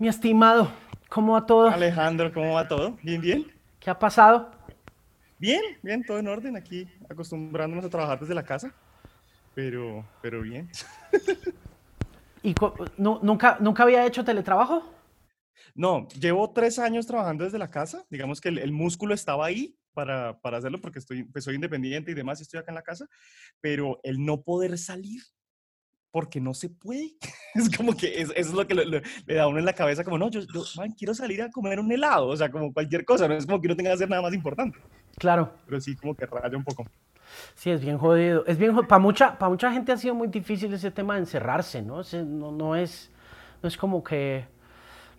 Mi estimado, ¿cómo va todo? Alejandro, ¿cómo va todo? ¿Bien, bien? ¿Qué ha pasado? Bien, bien, todo en orden aquí, acostumbrándonos a trabajar desde la casa, pero, pero bien. ¿Y nunca, nunca había hecho teletrabajo? No, llevo tres años trabajando desde la casa, digamos que el, músculo estaba ahí para, para, hacerlo porque estoy, pues soy independiente y demás, y estoy acá en la casa, pero el no poder salir porque no se puede. Es como que es, es lo que le, da a uno en la cabeza, como, no, yo, man, quiero salir a comer un helado, o sea, como cualquier cosa, no es como que no tenga que hacer nada más importante. Claro. Pero sí, como que raya un poco. Sí, es bien jodido. Es bien para mucha para mucha gente ha sido muy difícil ese tema de encerrarse, ¿no? no, no, es, no es como que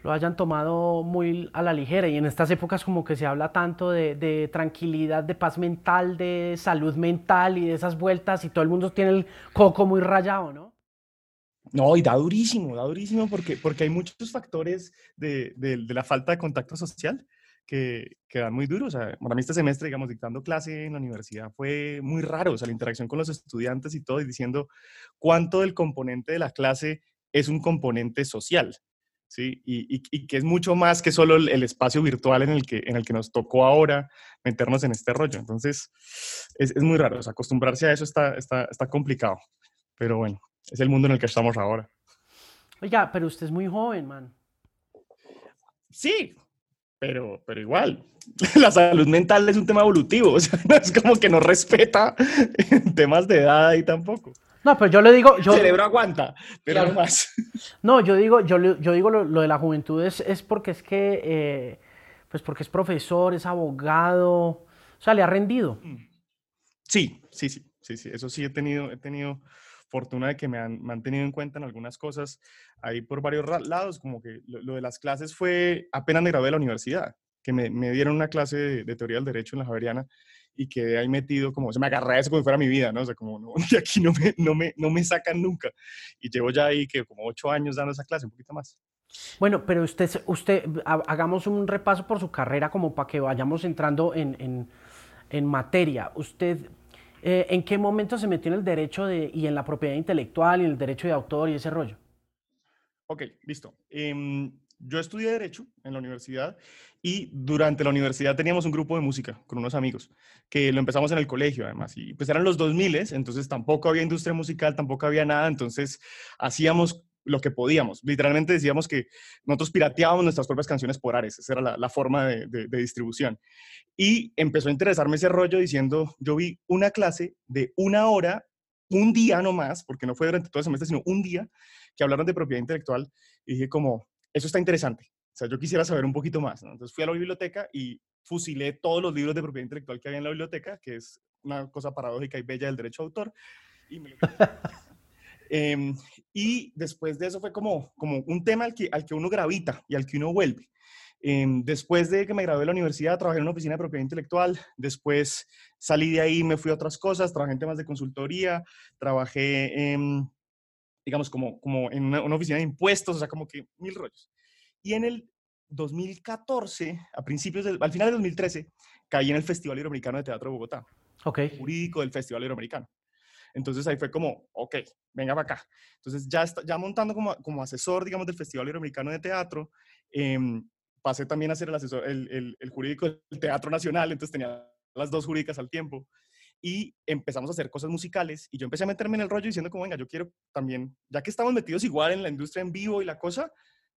lo hayan tomado muy a la ligera y en estas épocas como que se habla tanto de, de, tranquilidad, de paz mental, de salud mental y de esas vueltas y todo el mundo tiene el coco muy rayado, ¿no? No, y da durísimo, da durísimo porque, porque hay muchos factores de, de, la falta de contacto social que, que, dan muy duros. O sea, para mí este semestre, digamos, dictando clase en la universidad fue muy raro, o sea, la interacción con los estudiantes y todo, y diciendo cuánto del componente de la clase es un componente social, ¿sí? Y, y, que es mucho más que solo el, espacio virtual en el, que, en el que nos tocó ahora meternos en este rollo. Entonces, es, es muy raro, o sea, acostumbrarse a eso está, está, está complicado, pero bueno es el mundo en el que estamos ahora. Oiga, pero usted es muy joven, man. Sí, pero, pero igual, la salud mental es un tema evolutivo, o sea, no es como que no respeta temas de edad ahí tampoco. No, pero yo le digo... Yo, el cerebro aguanta, pero no más. No, yo digo, yo, yo digo lo, de la juventud es, es porque es que, eh, pues porque es profesor, es abogado, o sea, le ha rendido. Mm. Sí, sí, sí, sí, sí, eso sí he tenido, he tenido fortuna de que me han, mantenido en cuenta en algunas cosas ahí por varios lados, como que lo, de las clases fue apenas me gradué de la universidad, que me, me dieron una clase de, teoría del derecho en la Javeriana y quedé ahí metido, como se me agarré a eso como si fuera mi vida, ¿no? O sea, como, no, de aquí no me, no, me, no me sacan nunca. Y llevo ya ahí que como ocho años dando esa clase, un poquito más. Bueno, pero usted, usted, hagamos un repaso por su carrera como para que vayamos entrando en, en, en materia. Usted eh, ¿En qué momento se metió en el derecho de, y en la propiedad intelectual y en el derecho de autor y ese rollo? Ok, listo. Em, yo estudié Derecho en la universidad y durante la universidad teníamos un grupo de música con unos amigos que lo empezamos en el colegio además y pues eran los 2000, entonces tampoco había industria musical, tampoco había nada, entonces hacíamos lo que podíamos. Literalmente decíamos que nosotros pirateábamos nuestras propias canciones por Ares, esa era la, forma de, distribución. Y empezó a interesarme ese rollo diciendo, yo vi una clase de una hora, un día nomás, porque no fue durante todo el semestre, sino un día, que hablaron de propiedad intelectual, y dije como, eso está interesante. O sea, yo quisiera saber un poquito más. Entonces fui a la biblioteca y fusilé todos los libros de propiedad intelectual que había en la biblioteca, que es una cosa paradójica y bella del derecho a autor. Y me Em, y después de eso fue como, como un tema al que, al que uno gravita y al que uno vuelve. Em, después de que me gradué de la universidad, trabajé en una oficina de propiedad intelectual. Después salí de ahí, me fui a otras cosas, trabajé en temas de consultoría, trabajé, en, digamos, como, como en una, oficina de impuestos, o sea, como que mil rollos. Y en el 2014, a principios del, al final del 2013, caí en el Festival Iberoamericano de Teatro de Bogotá. Ok. Jurídico del Festival Iberoamericano. Entonces ahí fue como, ok, venga para acá. Entonces ya, ya montando como, como asesor, digamos, del Festival Iberoamericano de Teatro, em, pasé también a ser el asesor, el, el, jurídico del Teatro Nacional, entonces tenía las dos jurídicas al tiempo. Y empezamos a hacer cosas musicales y yo empecé a meterme en el rollo diciendo como, venga, yo quiero también, ya que estamos metidos igual en la industria en vivo y la cosa,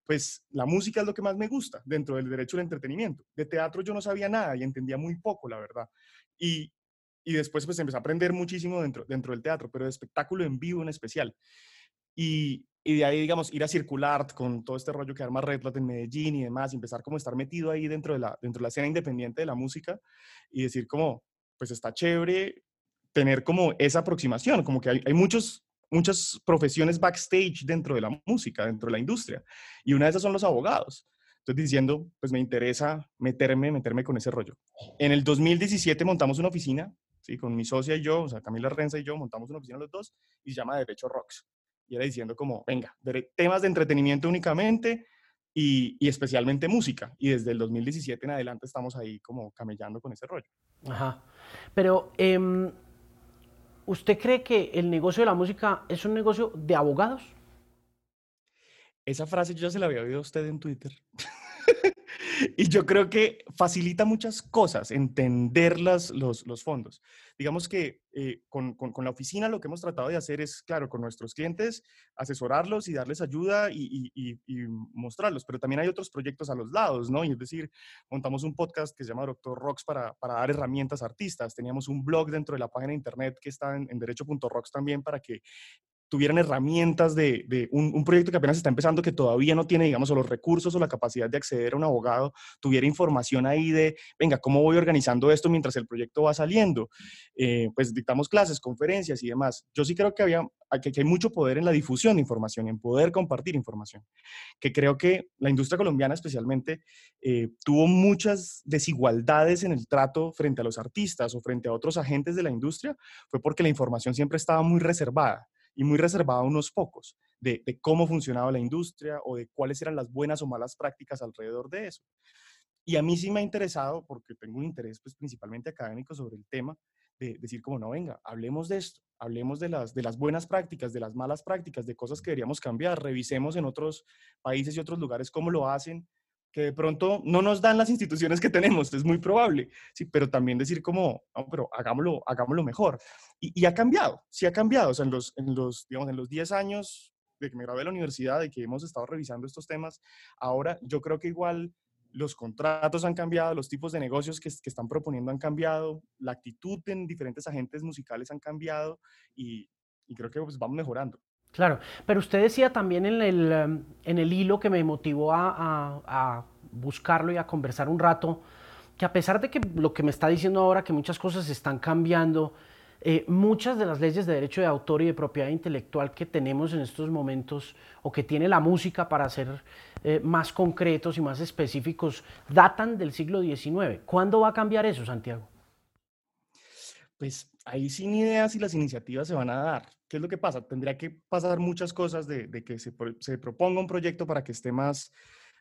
pues la música es lo que más me gusta dentro del derecho al entretenimiento. De teatro yo no sabía nada y entendía muy poco, la verdad. Y y después pues empecé a aprender muchísimo dentro, dentro del teatro, pero de espectáculo en vivo en especial. Y, y de ahí, digamos, ir a circular con todo este rollo que arma Red en Medellín y demás, y empezar como a estar metido ahí dentro de, la, dentro de la escena independiente de la música y decir como, pues está chévere tener como esa aproximación, como que hay, hay muchos, muchas profesiones backstage dentro de la música, dentro de la industria, y una de esas son los abogados. Entonces diciendo, pues me interesa meterme, meterme con ese rollo. En el 2017 montamos una oficina ¿sí? Con mi socia y yo, o sea, Camila Renza y yo, montamos una oficina los dos y se llama Derecho Rocks. Y era diciendo como, venga, temas de entretenimiento únicamente y, y, especialmente música. Y desde el 2017 en adelante estamos ahí como camellando con ese rollo. Ajá. Pero, eh, ¿usted cree que el negocio de la música es un negocio de abogados? Esa frase yo ya se la había oído a usted en Twitter. y yo creo que facilita muchas cosas entender los, los, fondos. Digamos que eh, con, con, la oficina lo que hemos tratado de hacer es, claro, con nuestros clientes, asesorarlos y darles ayuda y, y, mostrarlos, pero también hay otros proyectos a los lados, ¿no? Y es decir, montamos un podcast que se llama Doctor Rocks para, para dar herramientas a artistas. Teníamos un blog dentro de la página de internet que está en, en derecho.rocks también para que tuvieran herramientas de, un, proyecto que apenas está empezando, que todavía no tiene, digamos, los recursos o la capacidad de acceder a un abogado, tuviera información ahí de, venga, ¿cómo voy organizando esto mientras el proyecto va saliendo? Eh, pues dictamos clases, conferencias y demás. Yo sí creo que, había, que, hay mucho poder en la difusión de información, en poder compartir información, que creo que la industria colombiana especialmente eh, tuvo muchas desigualdades en el trato frente a los artistas o frente a otros agentes de la industria, fue porque la información siempre estaba muy reservada y muy reservada a unos pocos de, cómo funcionaba la industria o de cuáles eran las buenas o malas prácticas alrededor de eso. Y a mí sí me ha interesado, porque tengo un interés pues, principalmente académico sobre el tema, de decir como, no, venga, hablemos de esto, hablemos de las, de las buenas prácticas, de las malas prácticas, de cosas que deberíamos cambiar, revisemos en otros países y otros lugares cómo lo hacen que de pronto no nos dan las instituciones que tenemos, es muy probable, sí, pero también decir como, no, pero hagámoslo, hagámoslo mejor. Y, ha cambiado, sí ha cambiado, o sea, en los, en los, digamos, en los 10 años de que me gradué de la universidad, de que hemos estado revisando estos temas, ahora yo creo que igual los contratos han cambiado, los tipos de negocios que, que están proponiendo han cambiado, la actitud en diferentes agentes musicales han cambiado y, y creo que pues, vamos mejorando. Claro, pero usted decía también en el, em, en el hilo que me motivó a, buscarlo y a conversar un rato, que a pesar de que lo que me está diciendo ahora, que muchas cosas están cambiando, eh, muchas de las leyes de derecho de autor y de propiedad intelectual que tenemos en estos momentos, o que tiene la música para ser eh, más concretos y más específicos, datan del siglo XIX. ¿Cuándo va a cambiar eso, Santiago? Pues ahí sin ideas si las iniciativas se van a dar. ¿Qué es lo que pasa? Tendría que pasar muchas cosas de, que se, se, proponga un proyecto para que esté más,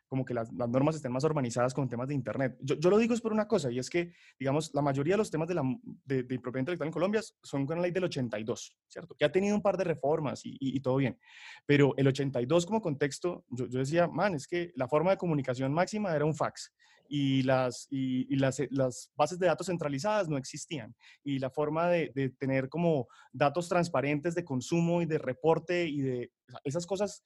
como que las, normas estén más urbanizadas con temas de Internet. Yo, yo, lo digo es por una cosa, y es que, digamos, la mayoría de los temas de, la, de, propiedad intelectual en Colombia son con la ley del 82, ¿cierto? Que ha tenido un par de reformas y, y, todo bien. Pero el 82 como contexto, yo, yo, decía, man, es que la forma de comunicación máxima era un fax y, las, y, las, eh, las, bases de datos centralizadas no existían. Y la forma de, de, tener como datos transparentes de consumo y de reporte y de esas cosas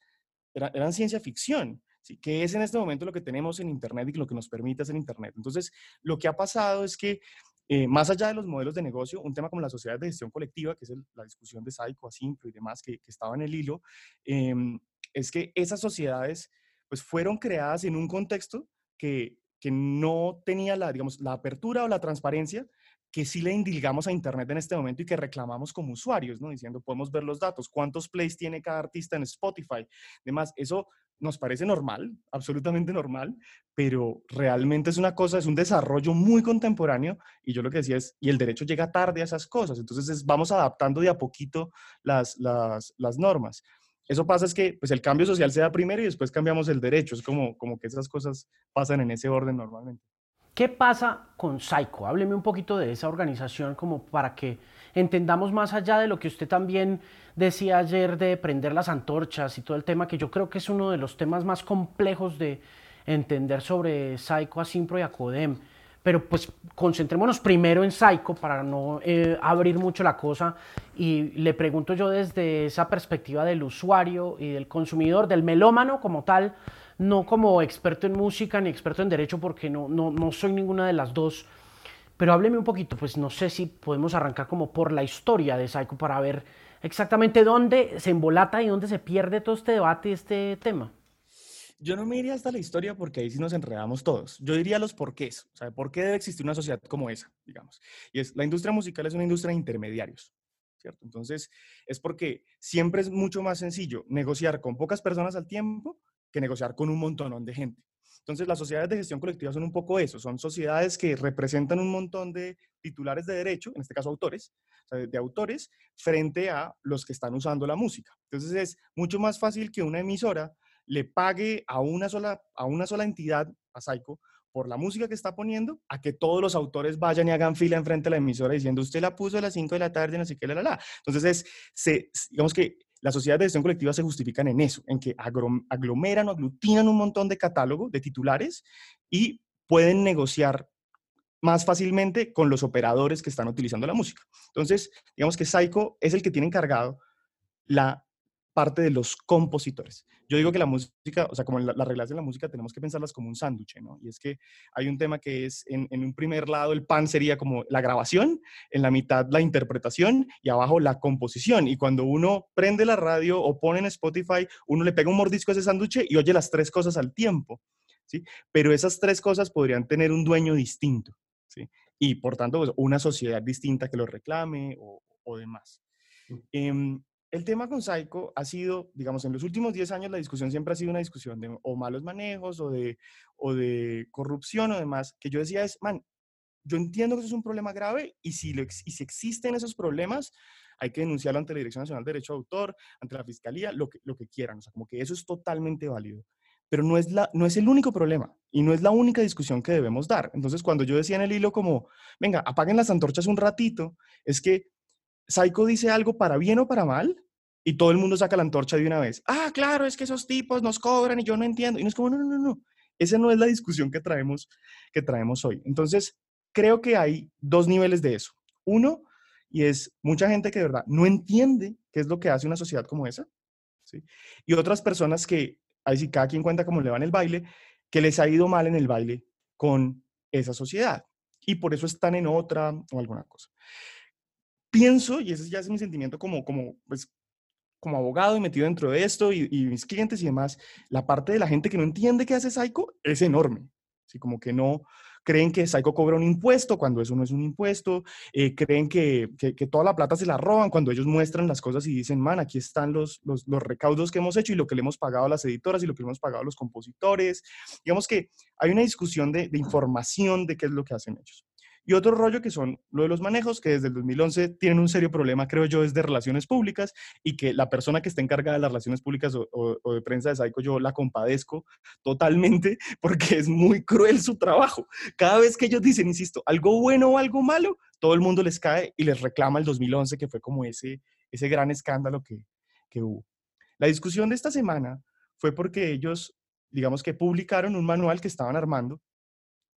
eran ciencia ficción. ¿sí? que es en este momento lo que tenemos en Internet y lo que nos permite hacer Internet. Entonces, lo que ha pasado es que eh, más allá de los modelos de negocio, un tema como la sociedad de gestión colectiva, que es la discusión de Saico, Asimpro y demás, que, que estaba en el hilo, em, es que esas sociedades pues fueron creadas en un contexto que que no tenía la, digamos, la apertura o la transparencia que sí le indilgamos a Internet en este momento y que reclamamos como usuarios, ¿no? Diciendo, podemos ver los datos, cuántos plays tiene cada artista en Spotify, demás. Eso nos parece normal, absolutamente normal, pero realmente es una cosa, es un desarrollo muy contemporáneo y yo lo que decía es, y el derecho llega tarde a esas cosas, entonces vamos adaptando de a poquito las, las, las normas eso pasa es que pues el cambio social se da primero y después cambiamos el derecho. Es como, como que esas cosas pasan en ese orden normalmente. ¿Qué pasa con Psycho? Hábleme un poquito de esa organización como para que entendamos más allá de lo que usted también decía ayer de prender las antorchas y todo el tema, que yo creo que es uno de los temas más complejos de entender sobre Psycho, Asimpro y Acodem pero pues concentrémonos primero en Psycho para no eh, abrir mucho la cosa y le pregunto yo desde esa perspectiva del usuario y del consumidor, del melómano como tal, no como experto en música ni experto en derecho porque no, no, no soy ninguna de las dos, pero hábleme un poquito, pues no sé si podemos arrancar como por la historia de Psycho para ver exactamente dónde se embolata y dónde se pierde todo este debate y este tema. Yo no me iría hasta la historia porque ahí sí nos enredamos todos. Yo diría los porqués, o sea, por qué debe existir una sociedad como esa, digamos. Y es, la industria musical es una industria de intermediarios, ¿cierto? Entonces, es porque siempre es mucho más sencillo negociar con pocas personas al tiempo que negociar con un montón de gente. Entonces, las sociedades de gestión colectiva son un poco eso, son sociedades que representan un montón de titulares de derecho, en este caso autores, de autores, frente a los que están usando la música. Entonces, es mucho más fácil que una emisora le pague a una sola, a una sola entidad, a Saico, por la música que está poniendo, a que todos los autores vayan y hagan fila enfrente de la emisora diciendo, usted la puso a las 5 de la tarde, no sé qué, la, la, la. Entonces, es, se, digamos que las sociedades de gestión colectiva se justifican en eso, en que aglomeran o aglutinan un montón de catálogos, de titulares, y pueden negociar más fácilmente con los operadores que están utilizando la música. Entonces, digamos que Psycho es el que tiene encargado la parte de los compositores. Yo digo que la música, o sea, como las reglas de la música, tenemos que pensarlas como un sándwich, ¿no? Y es que hay un tema que es, en, un primer lado, el pan sería como la grabación, en la mitad la interpretación y abajo la composición. Y cuando uno prende la radio o pone en Spotify, uno le pega un mordisco a ese sándwich y oye las tres cosas al tiempo, ¿sí? Pero esas tres cosas podrían tener un dueño distinto, ¿sí? Y por tanto, pues, una sociedad distinta que lo reclame o, o demás. Eh, el tema con Psycho ha sido, digamos, en los últimos 10 años la discusión siempre ha sido una discusión de malos manejos o de, o de corrupción o demás, que yo decía es, man, yo entiendo que eso es un problema grave y si, lo, existen esos problemas, hay que denunciarlo ante la Dirección Nacional de Derecho de Autor, ante la Fiscalía, lo que, quieran. O sea, como que eso es totalmente válido. Pero no es, no es el único problema y no es la única discusión que debemos dar. Entonces, cuando yo decía en el hilo como, venga, apaguen las antorchas un ratito, es que Psycho dice algo para bien o para mal y todo el mundo saca la antorcha de una vez. Ah, claro, es que esos tipos nos cobran y yo no entiendo. Y no es como, no, no, no, no. Esa no es la discusión que traemos, que traemos hoy. Entonces, creo que hay dos niveles de eso. Uno, y es mucha gente que de verdad no entiende qué es lo que hace una sociedad como esa. Y otras personas que, ahí sí, cada quien cuenta cómo le va en el baile, que les ha ido mal en el baile con esa sociedad. Y por eso están en otra o alguna cosa pienso, y ese ya es mi sentimiento como, como, pues, como abogado y metido dentro de esto y, mis clientes y demás, la parte de la gente que no entiende qué hace Psycho es enorme. Así como que no creen que Psycho cobra un impuesto cuando eso no es un impuesto, eh, creen que, que, toda la plata se la roban cuando ellos muestran las cosas y dicen, man, aquí están los, los, los, recaudos que hemos hecho y lo que le hemos pagado a las editoras y lo que le hemos pagado a los compositores. Digamos que hay una discusión de, de información de qué es lo que hacen ellos. Y otro rollo que son lo de los manejos, que desde el 2011 tienen un serio problema, creo yo, es de relaciones públicas y que la persona que está encargada de las relaciones públicas o, de prensa de Saico, yo la compadezco totalmente porque es muy cruel su trabajo. Cada vez que ellos dicen, insisto, algo bueno o algo malo, todo el mundo les cae y les reclama el 2011, que fue como ese, ese gran escándalo que, que hubo. La discusión de esta semana fue porque ellos, digamos que publicaron un manual que estaban armando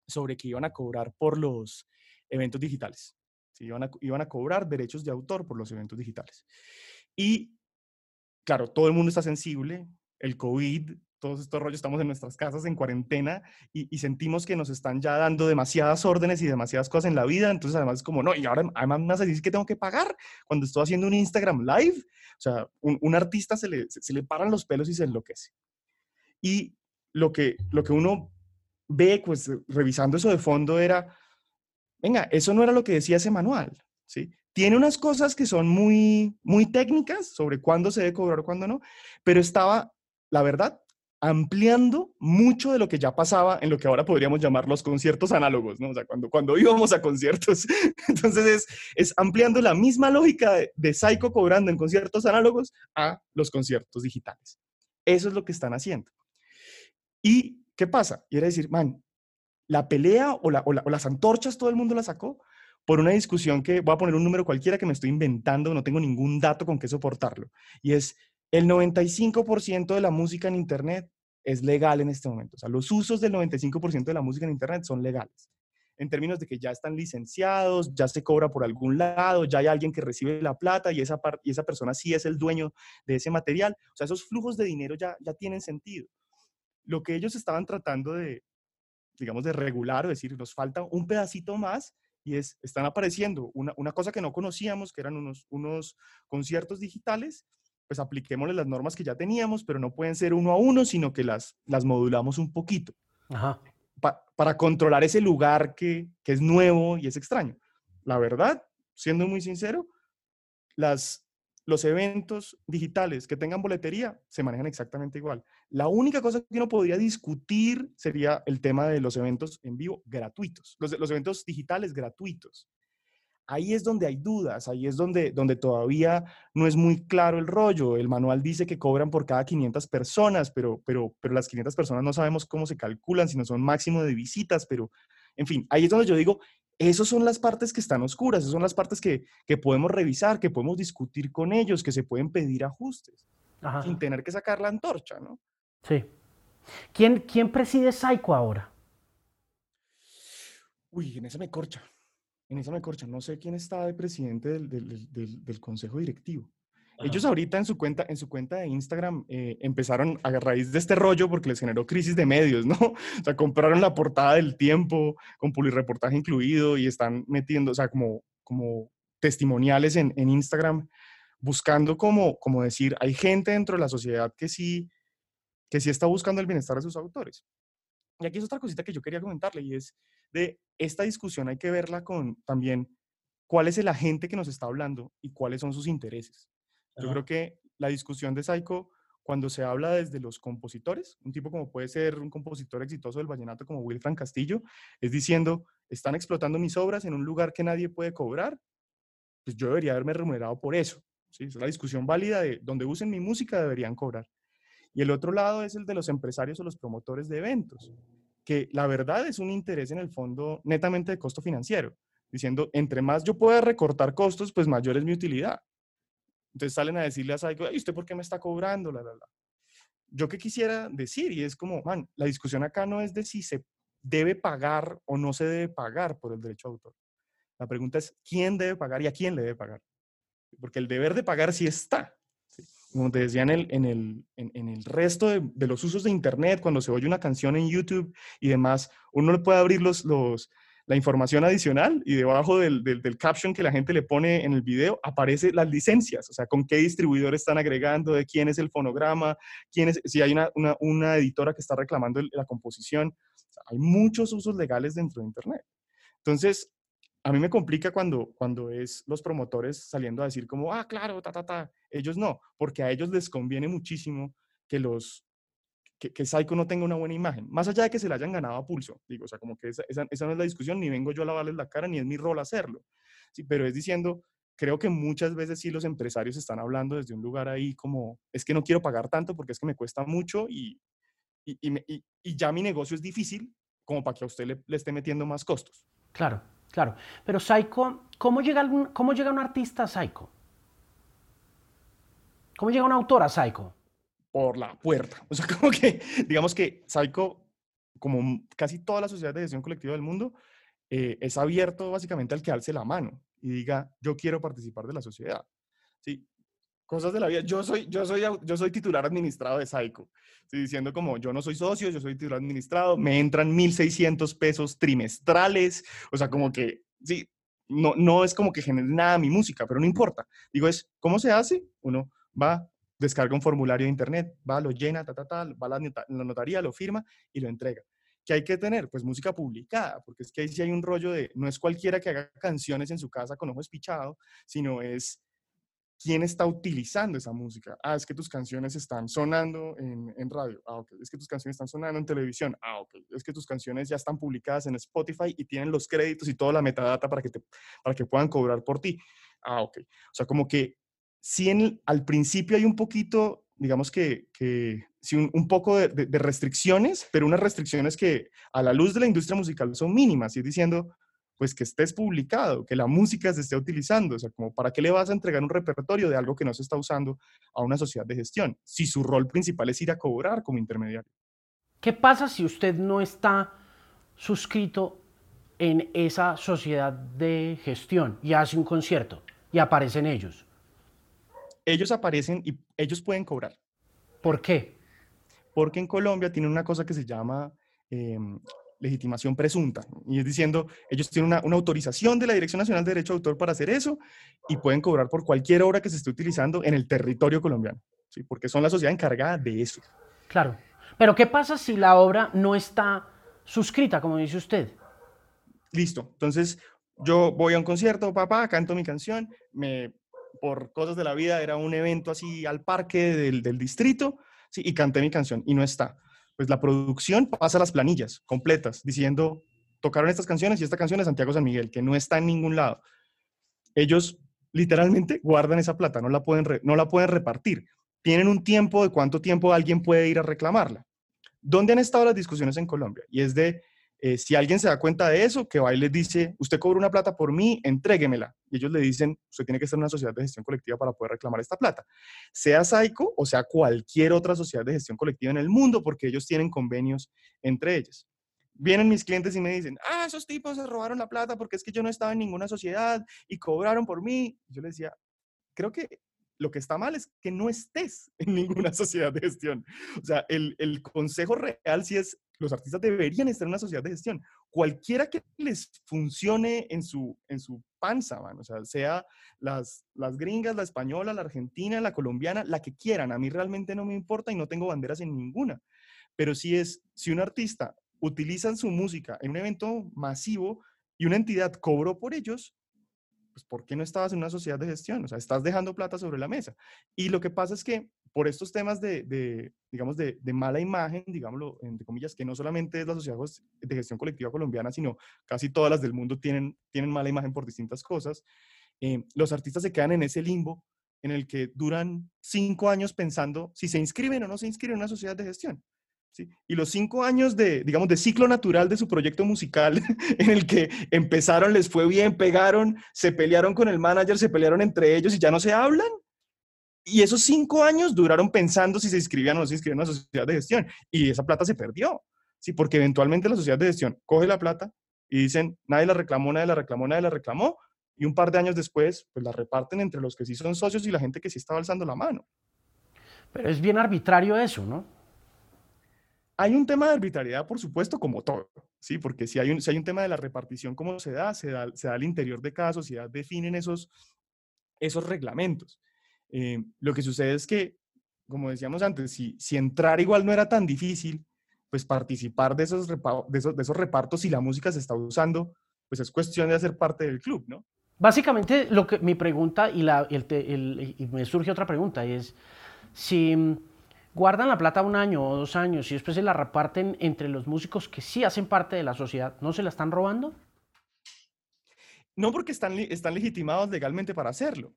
sobre que iban a cobrar por los eventos digitales. Iban, a, iban a cobrar derechos de autor por los eventos digitales. Y claro, todo el mundo está sensible, el COVID, todos estos rollos, estamos en nuestras casas en cuarentena y, sentimos que nos están ya dando demasiadas órdenes y demasiadas cosas en la vida. Entonces, además, es como, no, y ahora además me vas a decir que tengo que pagar cuando estoy haciendo un Instagram Live. O sea, un, artista se le, se, le paran los pelos y se enloquece. Y lo que, lo que uno ve, pues revisando eso de fondo, era, venga, eso no era lo que decía ese manual, ¿sí? Tiene unas cosas que son muy, muy técnicas sobre cuándo se debe cobrar o cuándo no, pero estaba, la verdad, ampliando mucho de lo que ya pasaba en lo que ahora podríamos llamar los conciertos análogos, ¿no? O sea, cuando, cuando íbamos a conciertos. Entonces es, es ampliando la misma lógica de, de Psycho cobrando en conciertos análogos a los conciertos digitales. Eso es lo que están haciendo. ¿Y qué pasa? Y era decir, man, la pelea o, las antorchas todo el mundo la sacó por una discusión que voy a poner un número cualquiera que me estoy inventando, no tengo ningún dato con que soportarlo. Y es el 95% de la música en Internet es legal en este momento. O sea, los usos del 95% de la música en Internet son legales. En términos de que ya están licenciados, ya se cobra por algún lado, ya hay alguien que recibe la plata y esa, y esa persona sí es el dueño de ese material. O sea, esos flujos de dinero ya, ya tienen sentido. Lo que ellos estaban tratando de, digamos, de regular o decir, nos falta un pedacito más y es, están apareciendo una, una cosa que no conocíamos, que eran unos, unos conciertos digitales, pues apliquémosle las normas que ya teníamos, pero no pueden ser uno a uno, sino que las, las modulamos un poquito. para controlar ese lugar que, que es nuevo y es extraño. La verdad, siendo muy sincero, las, los eventos digitales que tengan boletería se manejan exactamente igual. La única cosa que uno podría discutir sería el tema de los eventos en vivo gratuitos, los, eventos digitales gratuitos. Ahí es donde hay dudas, ahí es donde, donde todavía no es muy claro el rollo. El manual dice que cobran por cada 500 personas, pero, pero, pero las 500 personas no sabemos cómo se calculan, si no son máximo de visitas, pero en fin, ahí es donde yo digo, esas son las partes que están oscuras, esas son las partes que, podemos revisar, que podemos discutir con ellos, que se pueden pedir ajustes, sin tener que sacar la antorcha, ¿no? Sí. ¿Quién, quién preside Saico ahora? Uy, en esa me corcha. En esa me corcha. No sé quién está de presidente del, consejo directivo. Ellos ahorita en su cuenta, en su cuenta de Instagram eh, empezaron a raíz de este rollo porque les generó crisis de medios, ¿no? O sea, compraron la portada del tiempo con publireportaje incluido y están metiendo, o sea, como, como testimoniales en, en Instagram buscando como, como decir, hay gente dentro de la sociedad que sí, que sí está buscando el bienestar de sus autores. Y aquí es otra cosita que yo quería comentarle y es de esta discusión hay que verla con también cuál es el agente que nos está hablando y cuáles son sus intereses. Yo creo que la discusión de Psycho, cuando se habla desde los compositores, un tipo como puede ser un compositor exitoso del vallenato como Wilfran Castillo, es diciendo, están explotando mis obras en un lugar que nadie puede cobrar, pues yo debería haberme remunerado por eso. ¿sí? Es la discusión válida de donde usen mi música deberían cobrar. Y el otro lado es el de los empresarios o los promotores de eventos, que la verdad es un interés en el fondo netamente de costo financiero, diciendo, entre más yo pueda recortar costos, pues mayor es mi utilidad. Entonces salen a decirle a Saigo, ¿y usted por qué me está cobrando? La, la, la. Yo qué quisiera decir, y es como, man, la discusión acá no es de si se debe pagar o no se debe pagar por el derecho a autor. La pregunta es, ¿quién debe pagar y a quién le debe pagar? Porque el deber de pagar sí está. Como te decía en el, en el, en, el resto de, de, los usos de Internet, cuando se oye una canción en YouTube y demás, uno le puede abrir los, los, la información adicional y debajo del, del, caption que la gente le pone en el video aparece las licencias, o sea, con qué distribuidor están agregando, de quién es el fonograma, quién es, si hay una, una, una editora que está reclamando la composición. hay muchos usos legales dentro de Internet. Entonces, a mí me complica cuando, cuando es los promotores saliendo a decir como, ah, claro, ta, ta, ta. Ellos no, porque a ellos les conviene muchísimo que los que, que Psycho no tenga una buena imagen, más allá de que se la hayan ganado a pulso, digo, o sea, como que esa, esa, no es la discusión, ni vengo yo a lavarles la cara, ni es mi rol hacerlo, sí, pero es diciendo, creo que muchas veces sí los empresarios están hablando desde un lugar ahí como, es que no quiero pagar tanto porque es que me cuesta mucho y, y, y, y ya mi negocio es difícil como para que a usted le, le esté metiendo más costos. Claro, claro. Pero Psycho, ¿cómo llega, algún, cómo llega un artista a Psycho? ¿Cómo llega un autor a Psycho? Por la puerta. O sea, como que, digamos que Psycho, como casi toda la sociedad de gestión colectiva del mundo, eh, es abierto básicamente al que alce la mano y diga, yo quiero participar de la sociedad. ¿Sí? Cosas de la vida. Yo soy, yo soy, yo soy titular administrado de Psycho. Estoy diciendo como, yo no soy socio, yo soy titular administrado, me entran 1.600 pesos trimestrales. O sea, como que, sí, no, no es como que genere nada mi música, pero no importa. Digo, es, ¿cómo se hace? Uno va, descarga un formulario de internet, va, lo llena, ta, ta, ta, va a la, notaría, lo firma y lo entrega. ¿Qué hay que tener? Pues música publicada, porque es que ahí sí hay un rollo de, no es cualquiera que haga canciones en su casa con ojos pichados, sino es quién está utilizando esa música. Ah, es que tus canciones están sonando en, en, radio. Ah, ok. Es que tus canciones están sonando en televisión. Ah, ok. Es que tus canciones ya están publicadas en Spotify y tienen los créditos y toda la metadata para que, te, para que puedan cobrar por ti. Ah, ok. O sea, como que sí en, al principio hay un poquito, digamos que, un, poco de, restricciones, pero unas restricciones que a la luz de la industria musical son mínimas, y diciendo, pues que estés publicado, que la música se esté utilizando, o sea, como para qué le vas a entregar un repertorio de algo que no se está usando a una sociedad de gestión, si su rol principal es ir a cobrar como intermediario. ¿Qué pasa si usted no está suscrito en esa sociedad de gestión y hace un concierto y aparecen ellos? Ellos aparecen y ellos pueden cobrar. ¿Por qué? Porque en Colombia tienen una cosa que se llama em, legitimación presunta. Y es diciendo, ellos tienen una, autorización de la Dirección Nacional de Derecho de Autor para hacer eso y pueden cobrar por cualquier obra que se esté utilizando en el territorio colombiano. ¿sí? Porque son la sociedad encargada de eso. Claro. Pero ¿qué pasa si la obra no está suscrita, como dice usted? Listo. Entonces, yo voy a un concierto, papá, canto mi canción, me por cosas de la vida, era un evento así al parque del, del distrito, ¿sí? y canté mi canción y no está. Pues la producción pasa las planillas completas diciendo, tocaron estas canciones y esta canción es Santiago San Miguel, que no está en ningún lado. Ellos literalmente guardan esa plata, no la pueden, no la pueden repartir. Tienen un tiempo de cuánto tiempo alguien puede ir a reclamarla. ¿Dónde han estado las discusiones en Colombia? Y es de Eh, si alguien se da cuenta de eso, que va y les dice, usted cobra una plata por mí, entréguemela. Y ellos le dicen, usted tiene que estar en una sociedad de gestión colectiva para poder reclamar esta plata. Sea Saico o sea cualquier otra sociedad de gestión colectiva en el mundo, porque ellos tienen convenios entre ellas. Vienen mis clientes y me dicen, ah, esos tipos se robaron la plata porque es que yo no estaba en ninguna sociedad y cobraron por mí. yo les decía, creo que lo que está mal es que no estés en ninguna sociedad de gestión. O sea, el, el consejo real sí es los artistas deberían estar en una sociedad de gestión. Cualquiera que les funcione en su, en su panza, o sea, sea las, las gringas, la española, la argentina, la colombiana, la que quieran. A mí realmente no me importa y no tengo banderas en ninguna. Pero si es, si un artista utiliza su música en un evento masivo y una entidad cobró por ellos, pues ¿por qué no estabas en una sociedad de gestión? O sea, estás dejando plata sobre la mesa. Y lo que pasa es que por estos temas de, digamos, de, mala imagen, digámoslo, entre comillas, que no solamente es la sociedad de gestión colectiva colombiana, sino casi todas las del mundo tienen, tienen mala imagen por distintas cosas, eh, los artistas se quedan en ese limbo en el que duran cinco años pensando si se inscriben o no se inscriben en una sociedad de gestión. Y los cinco años de, digamos, de ciclo natural de su proyecto musical, en el que empezaron, les fue bien, pegaron, se pelearon con el manager, se pelearon entre ellos y ya no se hablan. Y esos cinco años duraron pensando si se inscribían o no se inscribían en una sociedad de gestión. Y esa plata se perdió, ¿sí? Porque eventualmente la sociedad de gestión coge la plata y dicen, nadie la reclamó, nadie la reclamó, nadie la reclamó. Y un par de años después, pues la reparten entre los que sí son socios y la gente que sí está alzando la mano. Pero es bien arbitrario eso, ¿no? Hay un tema de arbitrariedad, por supuesto, como todo, ¿sí? Porque si hay un, si hay un tema de la repartición, ¿cómo se da? Se, da? se da al interior de cada sociedad, definen esos, esos reglamentos. Eh, lo que sucede es que, como decíamos antes, si, si entrar igual no era tan difícil, pues participar de esos, de esos, de esos repartos si la música se está usando, pues es cuestión de hacer parte del club, ¿no? Básicamente, lo que mi pregunta y, la, el, y me surge otra pregunta es si guardan la plata un año o dos años y después se la reparten entre los músicos que sí hacen parte de la sociedad, ¿no se la están robando? No porque están, están legitimados legalmente para hacerlo.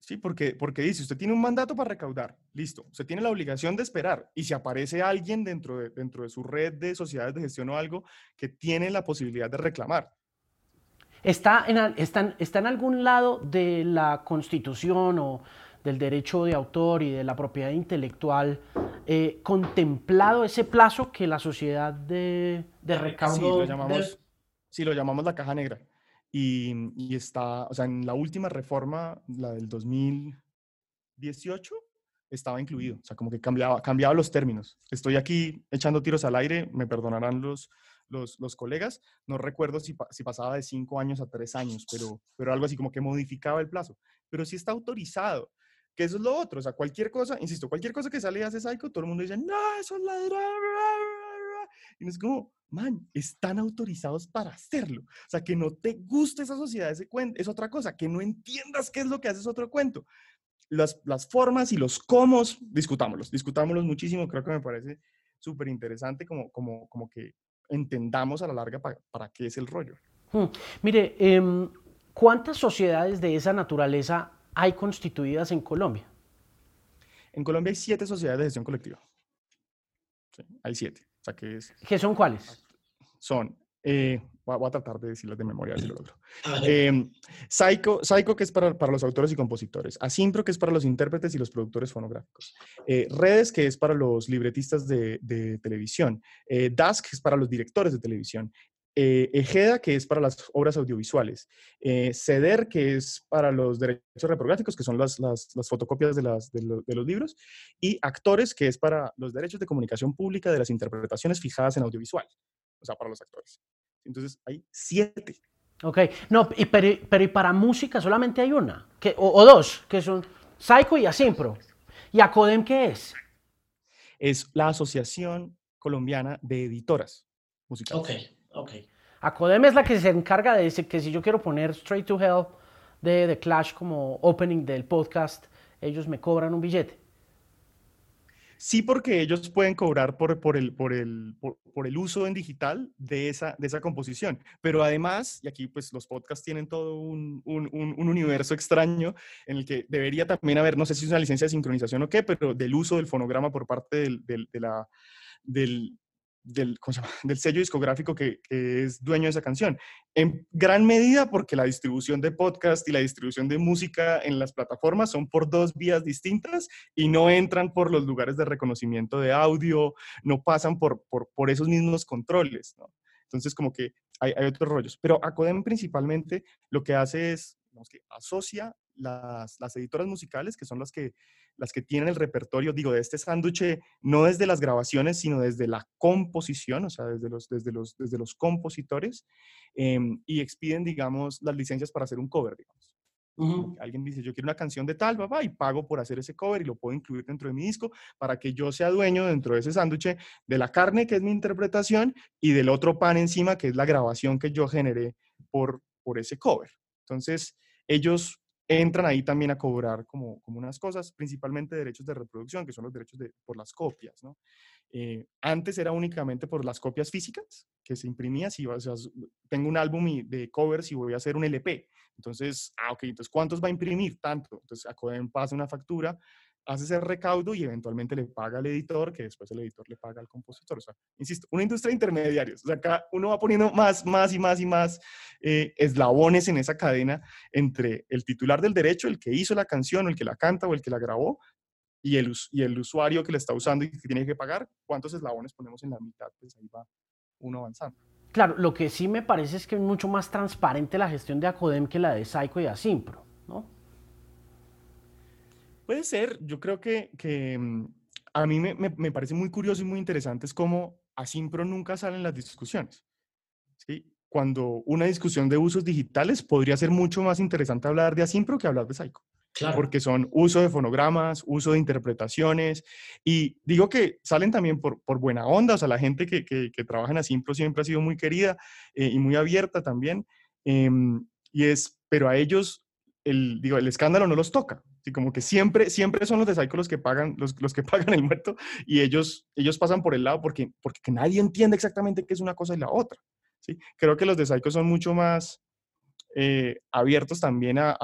Sí, porque, porque dice, usted tiene un mandato para recaudar, listo, usted tiene la obligación de esperar y si aparece alguien dentro de, dentro de su red de sociedades de gestión o algo que tiene la posibilidad de reclamar. ¿Está en, está, está en algún lado de la constitución o del derecho de autor y de la propiedad intelectual eh, contemplado ese plazo que la sociedad de, de recaudo... Sí lo, llamamos, lo llamamos la caja negra. Y, y, está, o sea, en la última reforma, la del 2018, estaba incluido. O sea, como que cambiaba, cambiaba los términos. Estoy aquí echando tiros al aire, me perdonarán los, los, los colegas. No recuerdo si, si, pasaba de cinco años a tres años, pero, pero algo así como que modificaba el plazo. Pero sí está autorizado que eso es lo otro, o sea, cualquier cosa, insisto, cualquier cosa que sale y hace Psycho, todo el mundo dice, no, eso es ladrón. Y es como, man, están autorizados para hacerlo. O sea, que no te guste esa sociedad, ese cuento, es otra cosa, que no entiendas qué es lo que hace es otro cuento. Las, las formas y los cómo, discutámoslos, discutámoslos muchísimo, creo que me parece súper interesante como, como, como que entendamos a la larga para, para qué es el rollo. Hmm. Mire, em, ¿cuántas sociedades de esa naturaleza hay constituidas en Colombia? En Colombia hay siete sociedades de gestión colectiva. hay siete. Que es, ¿Qué son cuáles? Son, eh, voy, a, tratar de decirlas de memoria, si lo logro. Eh, Psycho, que es para, para, los autores y compositores. Asimpro, que es para los intérpretes y los productores fonográficos. Eh, Redes, que es para los libretistas de, de televisión. Eh, DAS, que es para los directores de televisión eh, Ejeda, que es para las obras audiovisuales, eh, CEDER, que es para los derechos reprográficos, que son las, las, fotocopias de, las, de, los libros, y Actores, que es para los derechos de comunicación pública de las interpretaciones fijadas en audiovisual, o sea, para los actores. Entonces, hay siete. Ok, no, y, pero, ¿y para música solamente hay una? Que, o, dos, que son Psycho y Asimpro. ¿Y ACODEM qué es? Es la Asociación Colombiana de Editoras Musicales. Ok. Ok. Acodem es la que se encarga de decir que si yo quiero poner Straight to Hell de The Clash como opening del podcast, ellos me cobran un billete. Sí, porque ellos pueden cobrar por, el, uso en digital de esa, composición. Pero además, y aquí pues los podcasts tienen todo un, un, un, universo extraño en el que debería también haber, no sé si es una licencia de sincronización o qué, pero del uso del fonograma por parte del, del, sello discográfico que, es dueño de esa canción. En gran medida porque la distribución de podcast y la distribución de música en las plataformas son por dos vías distintas y no entran por los lugares de reconocimiento de audio, no pasan por, por, esos mismos controles. Entonces, como que hay, otros rollos. Pero Acodem principalmente lo que hace es que asocia las, las editoras musicales, que son las que las que tienen el repertorio, digo, de este sándwich, no desde las grabaciones, sino desde la composición, o sea, desde los, desde los, desde los compositores, em, y expiden, digamos, las licencias para hacer un cover, digamos. Alguien dice, yo quiero una canción de tal, papá, y pago por hacer ese cover y lo puedo incluir dentro de mi disco para que yo sea dueño dentro de ese sándwich de la carne, que es mi interpretación, y del otro pan encima, que es la grabación que yo generé por, por ese cover. Entonces, ellos entran ahí también a cobrar como, como unas cosas, principalmente derechos de reproducción, que son los derechos de, por las copias, ¿no? Eh, antes era únicamente por las copias físicas que se imprimía, si o sea, tengo un álbum de covers y voy a hacer un LP, entonces, ah, ok, entonces ¿cuántos va a imprimir? Tanto, entonces Acodem pasa una factura hace ese recaudo y eventualmente le paga al editor, que después el editor le paga al compositor. O sea, insisto, una industria de intermediarios. O sea, acá uno va poniendo más, más y más y más eh, eslabones en esa cadena entre el titular del derecho, el que hizo la canción, el que la canta o el que la grabó, y el, y el usuario que la está usando y que tiene que pagar. ¿Cuántos eslabones ponemos en la mitad? Pues ahí va uno avanzando. Claro, lo que sí me parece es que es mucho más transparente la gestión de Acodem que la de Psycho y Asimpro, ¿no? Puede ser, yo creo que, que mm, a mí me, me, parece muy curioso y muy interesante es cómo Asimpro nunca salen las discusiones. ¿sí? Cuando una discusión de usos digitales podría ser mucho más interesante hablar de Asimpro que hablar de Psycho. Claro. Porque son uso de fonogramas, uso de interpretaciones. Y digo que salen también por, por buena onda. O sea, la gente que, que, que trabaja en Asimpro siempre ha sido muy querida eh, y muy abierta también. Em, y es, pero a ellos el, digo, el escándalo no los toca. ¿Sí? Como que siempre, siempre son los de Psycho los que pagan, los, los, que pagan el muerto y ellos, ellos pasan por el lado porque, porque nadie entiende exactamente qué es una cosa y la otra. ¿sí? Creo que los de Psycho son mucho más eh, abiertos también a,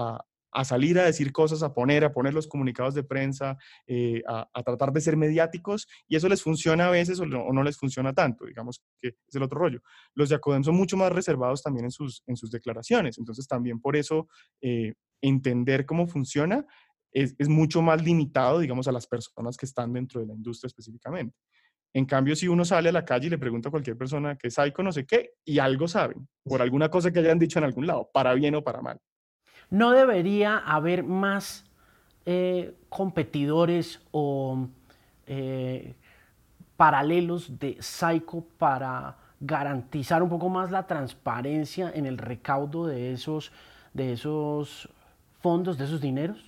a salir a decir cosas, a poner, a poner los comunicados de prensa, eh, a, tratar de ser mediáticos, y eso les funciona a veces o no, les funciona tanto, digamos que es el otro rollo. Los de Acodem son mucho más reservados también en sus, en sus declaraciones, entonces también por eso eh, entender cómo funciona es, es, mucho más limitado, digamos, a las personas que están dentro de la industria específicamente. En cambio, si uno sale a la calle y le pregunta a cualquier persona que es psycho, no sé qué, y algo saben, por alguna cosa que hayan dicho en algún lado, para bien o para mal. ¿No debería haber más eh, competidores o eh, paralelos de Psycho para garantizar un poco más la transparencia en el recaudo de esos, de esos fondos, de esos dineros?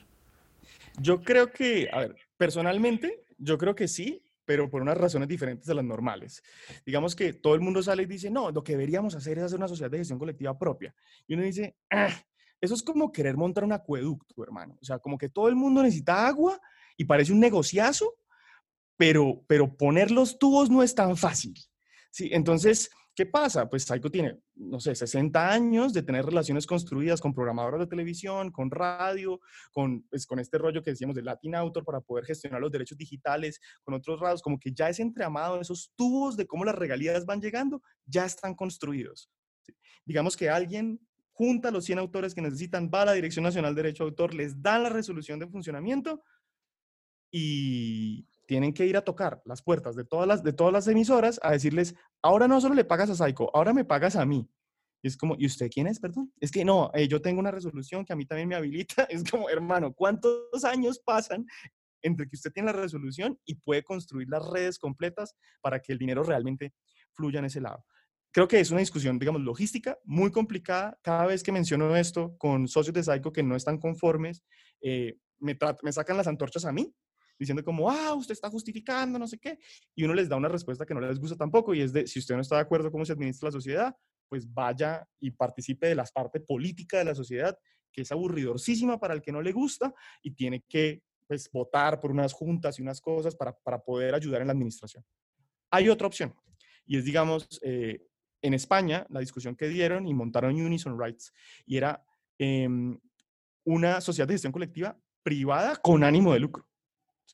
Yo creo que, a ver, personalmente, yo creo que sí, pero por unas razones diferentes de las normales. Digamos que todo el mundo sale y dice, no, lo que deberíamos hacer es hacer una sociedad de gestión colectiva propia. Y uno dice, ah, eso es como querer montar un acueducto, hermano. O sea, como que todo el mundo necesita agua y parece un negociazo, pero, pero poner los tubos no es tan fácil. ¿sí? Entonces, ¿qué pasa? Pues Psycho tiene, no sé, 60 años de tener relaciones construidas con programadoras de televisión, con radio, con, pues, con este rollo que decíamos de Latin Autor para poder gestionar los derechos digitales, con otros radios, como que ya es entreamado, esos tubos de cómo las regalías van llegando, ya están construidos. Digamos que alguien junta a los 100 autores que necesitan, va a la Dirección Nacional de Derecho de Autor, les dan la resolución de funcionamiento y tienen que ir a tocar las puertas de todas las, de todas las emisoras a decirles, ahora no solo le pagas a Saico, ahora me pagas a mí. Es como, ¿y usted quién es, perdón? Es que no, eh, yo tengo una resolución que a mí también me habilita. Es como, hermano, ¿cuántos años pasan entre que usted tiene la resolución y puede construir las redes completas para que el dinero realmente fluya en ese lado? creo que es una discusión, digamos, logística muy complicada. Cada vez que menciono esto con socios de Psycho que no están conformes, eh, me, me sacan las antorchas a mí, diciendo como, ah, usted está justificando, no sé qué. Y uno les da una respuesta que no les gusta tampoco y es de, si usted no está de acuerdo cómo se administra la sociedad, pues vaya y participe de la parte política de la sociedad, que es aburridorcísima para el que no le gusta y tiene que pues, votar por unas juntas y unas cosas para, para poder ayudar en la administración. Hay otra opción y es, digamos, eh, en España, la discusión que dieron y montaron Unison Rights, y era em, una sociedad de gestión colectiva privada con ánimo de lucro.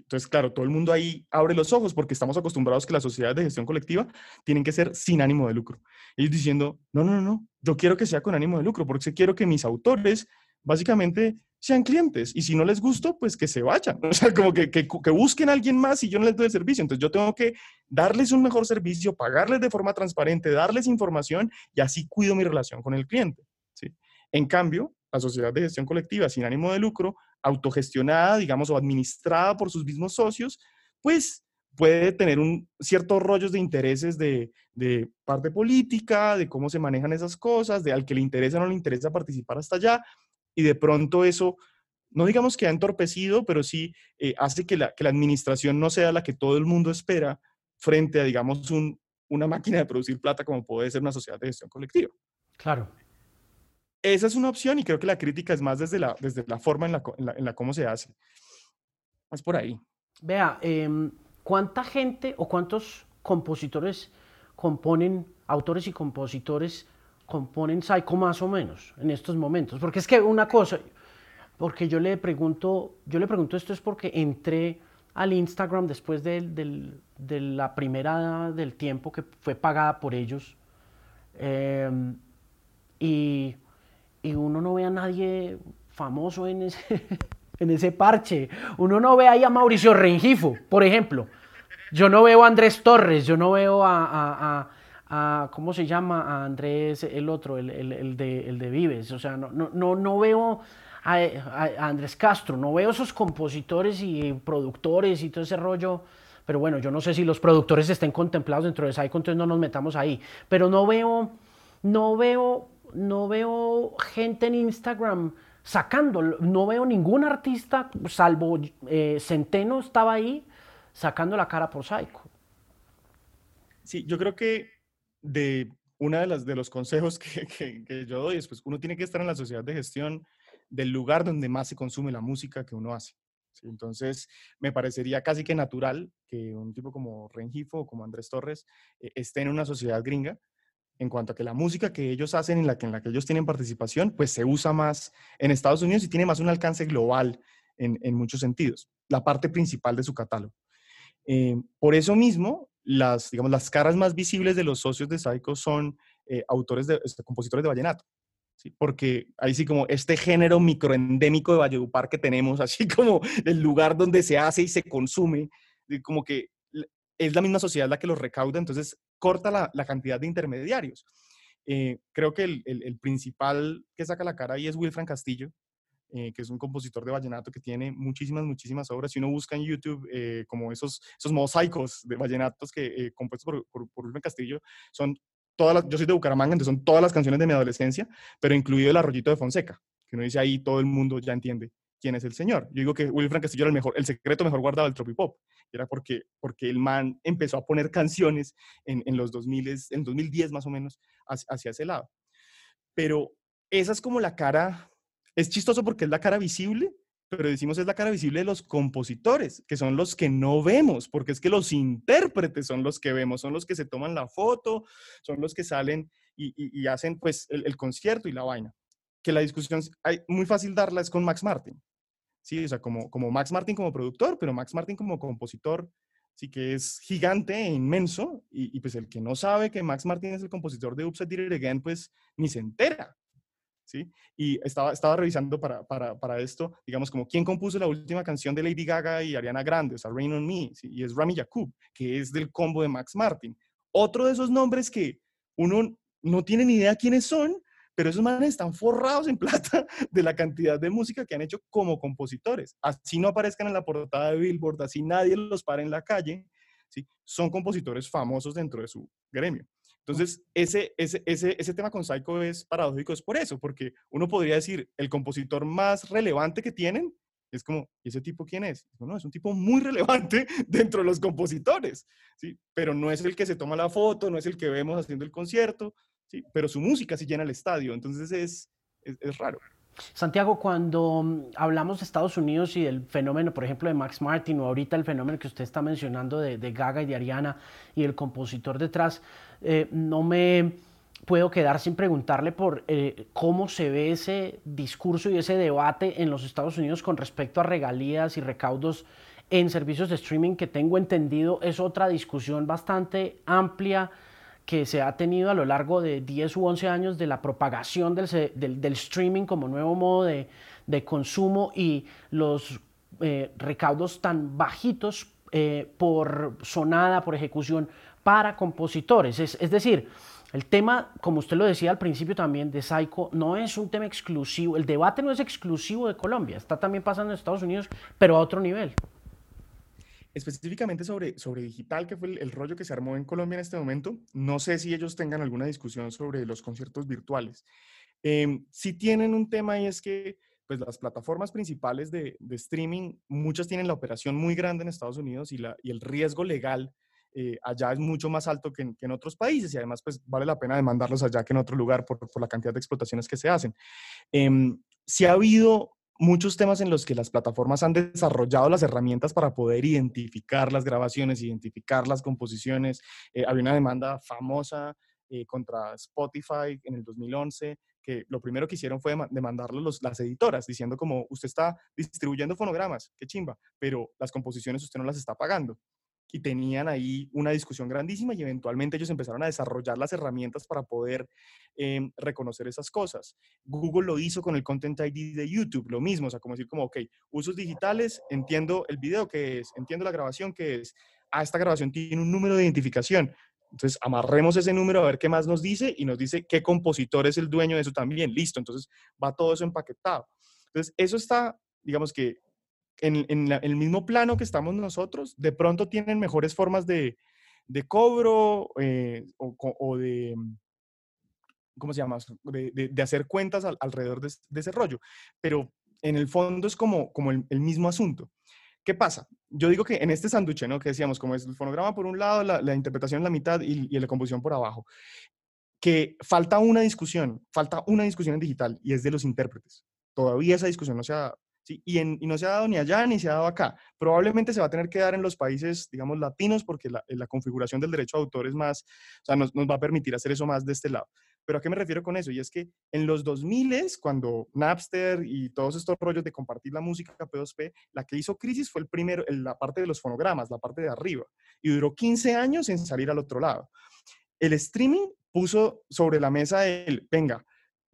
Entonces, claro, todo el mundo ahí abre los ojos porque estamos acostumbrados que las sociedades de gestión colectiva tienen que ser sin ánimo de lucro. Ellos diciendo, no, no, no, yo quiero que sea con ánimo de lucro porque quiero que mis autores básicamente sean clientes y si no les gusto, pues que se vayan. O sea, como que, que, que, busquen a alguuen más y yo no les doy el servicio. Entonces yo tengo que darles un mejor servicio, pagarles de forma transparente, darles información y así cuido mi relación con el cliente. ¿sí? En cambio, la sociedad de gestión colectiva sin ánimo de lucro, autogestionada, digamos, o administrada por sus mismos socios, pues puede tener un, ciertos rollos de intereses de, parte política, de cómo se manejan esas cosas, de al que le interesa o no le interesa participar hasta allá, y de pronto eso, no digamos que ha entorpecido, pero sí eh, hace que la, administración no sea la que todo el mundo espera frente a, digamos, un, una máquina de producir plata como puede ser una sociedad de gestión colectiva. Claro. Esa es una opción y creo que la crítica es más desde la, desde la forma en la, en la, en la cómo se hace. Es por ahí. Vea, eh, ¿cuánta gente o cuántos compositores componen, autores y compositores componen Psycho más o menos en estos momentos? Porque es que una cosa, porque yo le pregunto, yo le pregunto esto es porque entré al Instagram después de, de, de la primera del tiempo que fue pagada por ellos eh, y, y, uno no ve a nadie famoso en ese, en ese parche. Uno no ve ahí a Mauricio Rengifo, por ejemplo. Yo no veo a Andrés Torres, yo no veo a, a, a ¿cómo se llama? A Andrés, el otro, el, el, el, de, el de Vives. O sea, no, no, no, veo a, a, Andrés Castro, no veo esos compositores y productores y todo ese rollo. Pero bueno, yo no sé si los productores estén contemplados dentro de Psycho, entonces no nos metamos ahí. Pero no veo, no veo, no veo gente en Instagram sacando, no veo ningún artista, salvo eh, Centeno estaba ahí, sacando la cara por Psycho. Sí, yo creo que de una de las de los consejos que, que, yo doy es pues uno tiene que estar en la sociedad de gestión del lugar donde más se consume la música que uno hace. Entonces, me parecería casi que natural que un tipo como Rengifo o como Andrés Torres eh, esté en una sociedad gringa en cuanto a que la música que ellos hacen, en la que, en la que ellos tienen participación, pues se usa más en Estados Unidos y tiene más un alcance global en, muchos sentidos, la parte principal de su catálogo. Eh, por eso mismo, las, digamos, las caras más visibles de los socios de Psycho son eh, autores, de, compositores de vallenato. Porque ahí sí como este género microendémico de Valledupar que tenemos, así como el lugar donde se hace y se consume, como que es la misma sociedad la que los recauda, entonces corta la, cantidad de intermediarios. Eh, creo que el, principal que saca la cara ahí es Wilfran Castillo, eh, que es un compositor de vallenato que tiene muchísimas, muchísimas obras. Si uno busca en YouTube eh, como esos, esos mosaicos de vallenatos que compuestos por, por, por Rubén Castillo, son todas las, yo soy de Bucaramanga, entonces son todas las canciones de mi adolescencia, pero incluido el arroyito de Fonseca, que uno dice ahí todo el mundo ya entiende quién es el señor. Yo digo que Wilfran Castillo era el mejor, el secreto mejor guardado del tropipop. Era porque, porque el man empezó a poner canciones en, en los 2000, en 2010 más o menos, hacia, hacia ese lado. Pero esa es como la cara es chistoso porque es la cara visible, pero decimos es la cara visible de los compositores, que son los que no vemos, porque es que los intérpretes son los que vemos, son los que se toman la foto, son los que salen y, y, y hacen pues el, el, concierto y la vaina. Que la discusión hay, muy fácil darla es con Max Martin. Sí, o sea, como, como Max Martin como productor, pero Max Martin como compositor, sí que es gigante e inmenso, y, y pues el que no sabe que Max Martin es el compositor de Upside Did It Again, pues ni se entera. ¿sí? Y estaba, estaba revisando para, para, para, esto, digamos, como quién compuso la última canción de Lady Gaga y Ariana Grande, o sea, Rain on Me, ¿sí? y es Rami Yacoub, que es del combo de Max Martin. Otro de esos nombres que uno no tiene ni idea quiénes son, pero esos manes están forrados en plata de la cantidad de música que han hecho como compositores. Así no aparezcan en la portada de Billboard, así nadie los para en la calle, ¿sí? son compositores famosos dentro de su gremio. Entonces, ese, ese, ese, ese tema con Psycho es paradójico, es por eso, porque uno podría decir, el compositor más relevante que tienen es como, ¿y ese tipo quién es? No, es un tipo muy relevante dentro de los compositores, ¿sí? Pero no es el que se toma la foto, no es el que vemos haciendo el concierto, ¿sí? Pero su música sí llena el estadio, entonces es, es, raro. Santiago, cuando hablamos de Estados Unidos y del fenómeno, por ejemplo, de Max Martin o ahorita el fenómeno que usted está mencionando de, de Gaga y de Ariana y el compositor detrás, eh, no me puedo quedar sin preguntarle por eh, cómo se ve ese discurso y ese debate en los Estados Unidos con respecto a regalías y recaudos en servicios de streaming que tengo entendido es otra discusión bastante amplia que se ha tenido a lo largo de 10 u 11 años de la propagación del, streaming como nuevo modo de, consumo y los eh, recaudos tan bajitos eh, por sonada, por ejecución para compositores. Es, es, decir, el tema, como usted lo decía al principio también, de Psycho, no es un tema exclusivo, el debate no es exclusivo de Colombia, está también pasando en Estados Unidos, pero a otro nivel específicamente sobre, sobre digital, que fue el, rollo que se armó en Colombia en este momento, no sé si ellos tengan alguna discusión sobre los conciertos virtuales. Eh, sí tienen un tema y es que pues las plataformas principales de, streaming, muchas tienen la operación muy grande en Estados Unidos y, la, y el riesgo legal eh, allá es mucho más alto que en, otros países y además pues vale la pena demandarlos allá que en otro lugar por, por la cantidad de explotaciones que se hacen. Eh, sí ha habido muchos temas en los que las plataformas han desarrollado las herramientas para poder identificar las grabaciones, identificar las composiciones. Eh, había una demanda famosa eh, contra Spotify en el 2011 que lo primero que hicieron fue demandarlo los, las editoras, diciendo como usted está distribuyendo fonogramas, qué chimba, pero las composiciones usted no las está pagando y tenían ahí una discusión grandísima y eventualmente ellos empezaron a desarrollar las herramientas para poder em, reconocer esas cosas. Google lo hizo con el Content ID de YouTube, lo mismo, o sea, como decir como, ok, usos digitales, entiendo el video que es, entiendo la grabación que es, ah, esta grabación tiene un número de identificación. Entonces, amarremos ese número a ver qué más nos dice y nos dice qué compositor es el dueño de eso también. Listo, entonces va todo eso empaquetado. Entonces, eso está, digamos que en, el mismo plano que estamos nosotros, de pronto tienen mejores formas de, cobro eh, o, de, ¿cómo se llama? De, hacer cuentas alrededor de, ese rollo. Pero en el fondo es como, como el, mismo asunto. ¿Qué pasa? Yo digo que en este sándwich, ¿no? Que decíamos, como es el fonograma por un lado, la, interpretación en la mitad y, y, la composición por abajo, que falta una discusión, falta una discusión en digital y es de los intérpretes. Todavía esa discusión no se ha, y, no se ha dado ni allá ni se ha dado acá. Probablemente se va a tener que dar en los países, digamos, latinos, porque la, configuración del derecho a autor es más, o sea, nos, nos, va a permitir hacer eso más de este lado. Pero ¿a qué me refiero con eso? Y es que en los 2000, cuando Napster y todos estos rollos de compartir la música P2P, la que hizo crisis fue el primero, la parte de los fonogramas, la parte de arriba, y duró 15 años en salir al otro lado. El streaming puso sobre la mesa el, venga,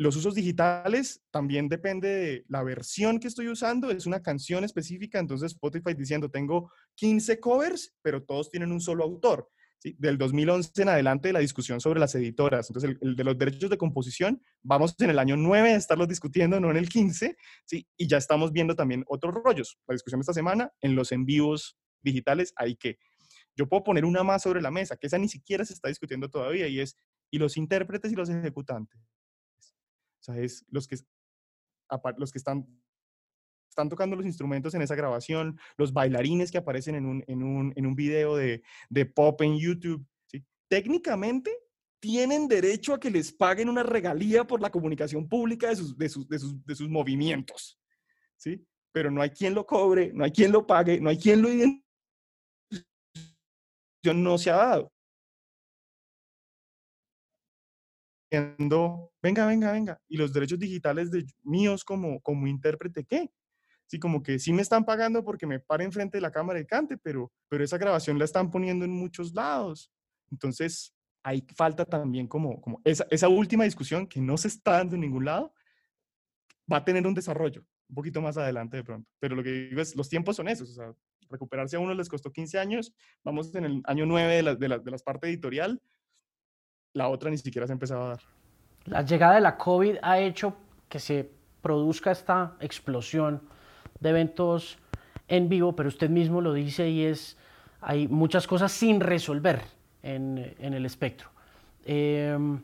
los usos digitales también depende de la versión que estoy usando, es una canción específica, entonces Spotify diciendo tengo 15 covers, pero todos tienen un solo autor. ¿sí? Del 2011 en adelante la discusión sobre las editoras, entonces el, de los derechos de composición, vamos en el año 9 a estarlos discutiendo, no en el 15, ¿sí? y ya estamos viendo también otros rollos. La discusión de esta semana en los en digitales hay que, yo puedo poner una más sobre la mesa, que esa ni siquiera se está discutiendo todavía, y es, y los intérpretes y los ejecutantes o sea, es los que, los que están, están tocando los instrumentos en esa grabación, los bailarines que aparecen en un, en un, en un video de, de pop en YouTube. ¿sí? Técnicamente tienen derecho a que les paguen una regalía por la comunicación pública de sus, de sus, de sus, de sus movimientos. ¿sí? Pero no hay quien lo cobre, no hay quien lo pague, no hay quien lo identifique. No se ha dado. Venga, venga, venga, y los derechos digitales de míos como, como intérprete, ¿qué? Sí, como que sí me están pagando porque me pare enfrente de la cámara y cante, pero, pero esa grabación la están poniendo en muchos lados. Entonces, ahí falta también como, como esa, esa última discusión que no se está dando en ningún lado, va a tener un desarrollo un poquito más adelante de pronto. Pero lo que digo es, los tiempos son esos, o sea, recuperarse a uno les costó 15 años, vamos en el año 9 de la, de la, de las partes editorial, la otra ni siquiera se empezaba a dar. La llegada de la COVID ha hecho que se produzca esta explosión de eventos en vivo, pero usted mismo lo dice y es, hay muchas cosas sin resolver en, en el espectro. Em,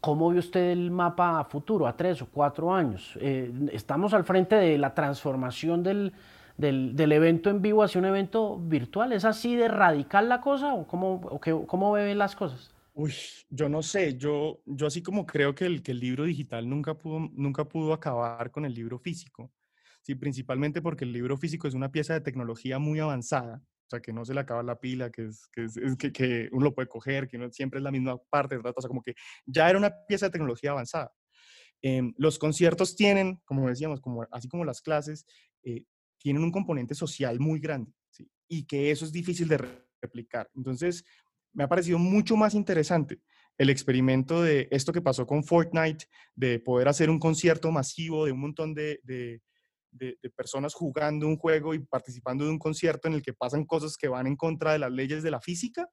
¿Cómo ve usted el mapa a futuro, a tres o cuatro años? Eh, estamos al frente de la transformación del, del, del, evento en vivo hacia un evento virtual. ¿Es así de radical la cosa o cómo, o cómo ve las cosas? Uy, yo no sé, yo, yo así como creo que el, que el libro digital nunca pudo, nunca pudo acabar con el libro físico, sí, principalmente porque el libro físico es una pieza de tecnología muy avanzada, o sea, que no se le acaba la pila, que, es, que, es, que, que, uno lo puede coger, que siempre es la misma parte, o sea, como que ya era una pieza de tecnología avanzada. Em, los conciertos tienen, como decíamos, como, así como las clases, eh, tienen un componente social muy grande. y que eso es difícil de replicar. Entonces, me ha parecido mucho más interesante el experimento de esto que pasó con Fortnite, de poder hacer un concierto masivo de un montón de, personas jugando un juego y participando de un concierto en el que pasan cosas que van en contra de las leyes de la física,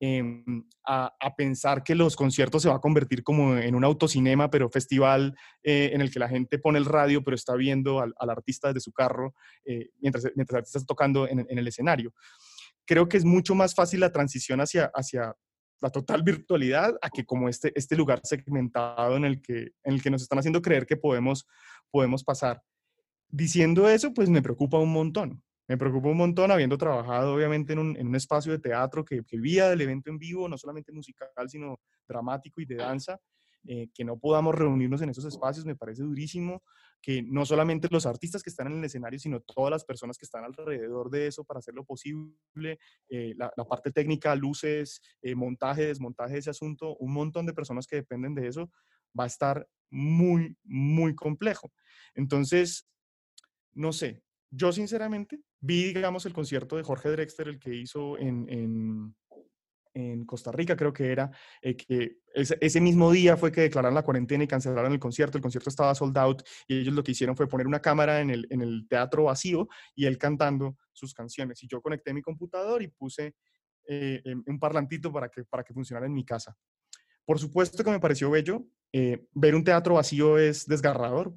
em, a, pensar que los conciertos se va a convertir como en un autocinema, pero festival eh, en el que la gente pone el radio, pero está viendo al, artista desde su carro eh, mientras, mientras el artista está tocando en el escenario creo que es mucho más fácil la transición hacia, hacia la total virtualidad a que como este, este lugar segmentado en el, que, en el que nos están haciendo creer que podemos, podemos pasar. Diciendo eso, pues me preocupa un montón. Me preocupa un montón habiendo trabajado obviamente en un, en un espacio de teatro que, que vía del evento en vivo, no solamente musical, sino dramático y de danza. Eh, que no podamos reunirnos en esos espacios me parece durísimo, que no solamente los artistas que están en el escenario, sino todas las personas que están alrededor de eso para hacerlo posible, eh, la, parte técnica, luces, eh, montaje, desmontaje de ese asunto, un montón de personas que dependen de eso, va a estar muy, muy complejo. Entonces, no sé, yo sinceramente vi, digamos, el concierto de Jorge Drexler, el que hizo en en Costa Rica, creo que era, eh, que ese, mismo día fue que declararon la cuarentena y cancelaron el concierto. El concierto estaba sold out y ellos lo que hicieron fue poner una cámara en el, en el teatro vacío y él cantando sus canciones. Y yo conecté mi computador y puse eh, un parlantito para que, para que funcionara en mi casa. Por supuesto que me pareció bello. Eh, ver un teatro vacío es desgarrador.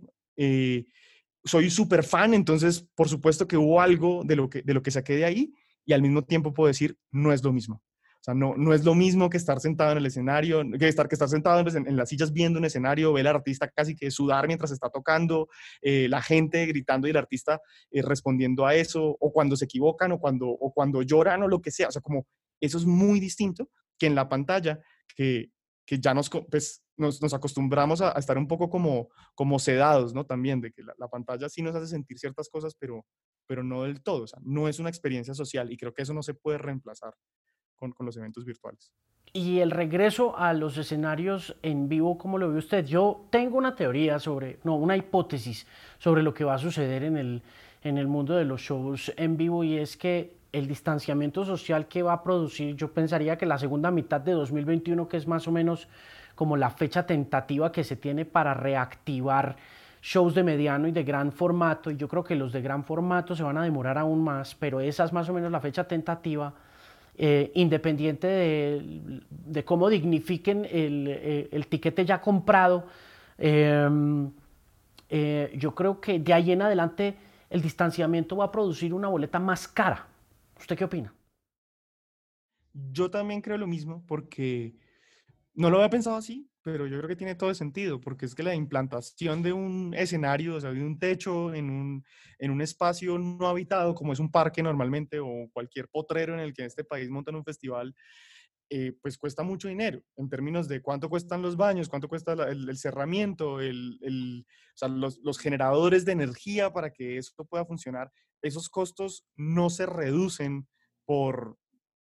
soy súper fan, entonces por supuesto que hubo algo de lo que, de lo que saqué de ahí y al mismo tiempo puedo decir, no es lo mismo. Sea, no, no es lo mismo que estar sentado en el escenario, que estar, que estar sentado en, las sillas viendo un escenario, ver al artista casi que sudar mientras está tocando, eh, la gente gritando y el artista eh, respondiendo a eso, o cuando se equivocan, o cuando, o cuando lloran, o lo que sea. O sea, como eso es muy distinto que en la pantalla, que, que ya nos, pues, nos, nos, acostumbramos a, estar un poco como, como sedados, ¿no? También, de que la, la, pantalla sí nos hace sentir ciertas cosas, pero, pero no del todo. O sea, no es una experiencia social y creo que eso no se puede reemplazar con, con, los eventos virtuales. Y el regreso a los escenarios en vivo, ¿cómo lo ve usted? Yo tengo una teoría sobre, no, una hipótesis sobre lo que va a suceder en el, en el mundo de los shows en vivo y es que el distanciamiento social que va a producir, yo pensaría que la segunda mitad de 2021, que es más o menos como la fecha tentativa que se tiene para reactivar shows de mediano y de gran formato, y yo creo que los de gran formato se van a demorar aún más, pero esa es más o menos la fecha tentativa eh, independiente de, cómo dignifiquen el, eh, el, tiquete ya comprado, em, eh, yo creo que de ahí en adelante el distanciamiento va a producir una boleta más cara. ¿Usted qué opina? Yo también creo lo mismo porque no lo había pensado así, pero yo creo que tiene todo el sentido, porque es que la implantación de un escenario, o sea, de un techo en un, en un espacio no habitado, como es un parque normalmente, o cualquier potrero en el que en este país montan un festival, eh, pues cuesta mucho dinero en términos de cuánto cuestan los baños, cuánto cuesta el, cerramiento, el, el, o sea, los, los, generadores de energía para que esto pueda funcionar. Esos costos no se reducen por,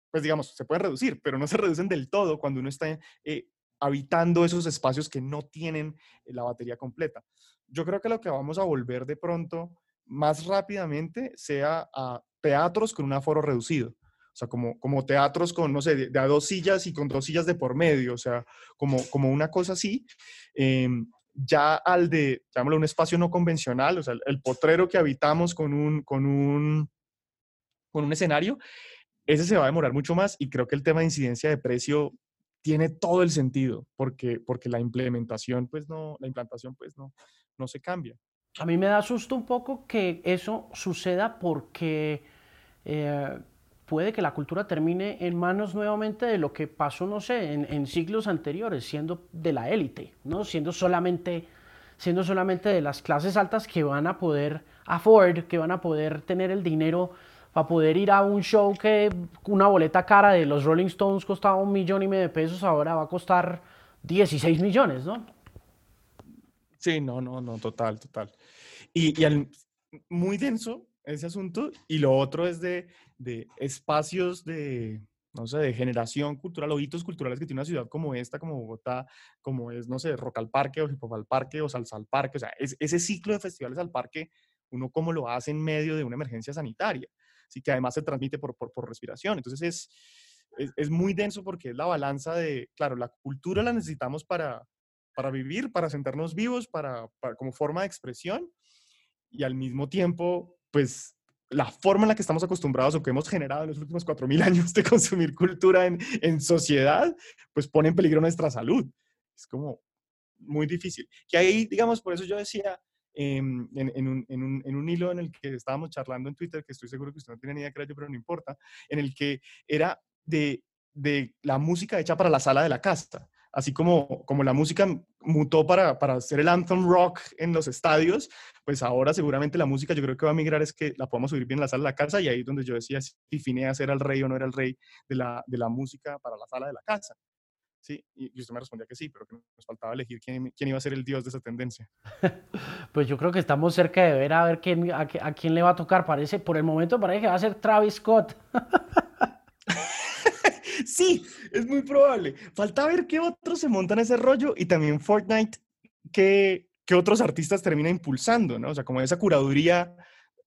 pues digamos, se pueden reducir, pero no se reducen del todo cuando uno está eh, habitando esos espacios que no tienen eh, la batería completa. Yo creo que lo que vamos a volver de pronto más rápidamente sea a teatros con un aforo reducido. O sea, como, como teatros con, no sé, de, a dos sillas y con dos sillas de por medio, o sea, como, como una cosa así. Em, ya al de, llamémoslo, un espacio no convencional, o sea, el, potrero que habitamos con un, con un, con un escenario, ese se va a demorar mucho más y creo que el tema de incidencia de precio tiene todo el sentido, porque, porque la implementación, pues no, la implantación, pues no, no se cambia. A mí me da susto un poco que eso suceda porque eh, puede que la cultura termine en manos nuevamente de lo que pasó, no sé, en, siglos anteriores, siendo de la élite, ¿no? Siendo solamente, siendo solamente de las clases altas que van a poder afford, que van a poder tener el dinero para poder ir a un show que una boleta cara de los Rolling Stones costaba un millón y medio de pesos, ahora va a costar 16 millones, ¿no? Sí, no, no, no, total, total. Y, muy denso ese asunto. Y lo otro es de, de espacios de, no sé, de generación cultural o hitos culturales que tiene una ciudad como esta, como Bogotá, como es, no sé, Rock al Parque o Hip Hop al Parque o Salsa al Parque. O sea, es, ese ciclo de festivales al parque, uno cómo lo hace en medio de una emergencia sanitaria. Así que además se transmite por, por, respiración. Entonces es, es, muy denso porque es la balanza de, claro, la cultura la necesitamos para, para vivir, para sentarnos vivos, para, para, como forma de expresión y al mismo tiempo, pues la forma en la que estamos acostumbrados o que hemos generado en los últimos 4.000 años de consumir cultura en, en sociedad, pues pone en peligro nuestra salud. Es como muy difícil. Que ahí, digamos, por eso yo decía, em, en, un, en, un, en, un, hilo en el que estábamos charlando en Twitter, que estoy seguro que usted no tiene ni idea que era yo, pero no importa, en el que era de, de la música hecha para la sala de la casa. Así como, como la música mutó para, para hacer el anthem rock en los estadios, pues ahora seguramente la música yo creo que va a migrar es que la podamos oír bien en la sala de la casa y ahí es donde yo decía si Fineas era el rey o no era el rey de la, de la música para la sala de la casa. Sí, y usted me respondía que sí, pero que nos faltaba elegir quién, quién iba a ser el dios de esa tendencia. pues yo creo que estamos cerca de ver a ver quién, a, a, quién le va a tocar. Parece, por el momento parece que va a ser Travis Scott. sí, es muy probable. Falta ver qué otros se montan ese rollo y también Fortnite, qué, qué otros artistas termina impulsando, ¿no? O sea, como esa curaduría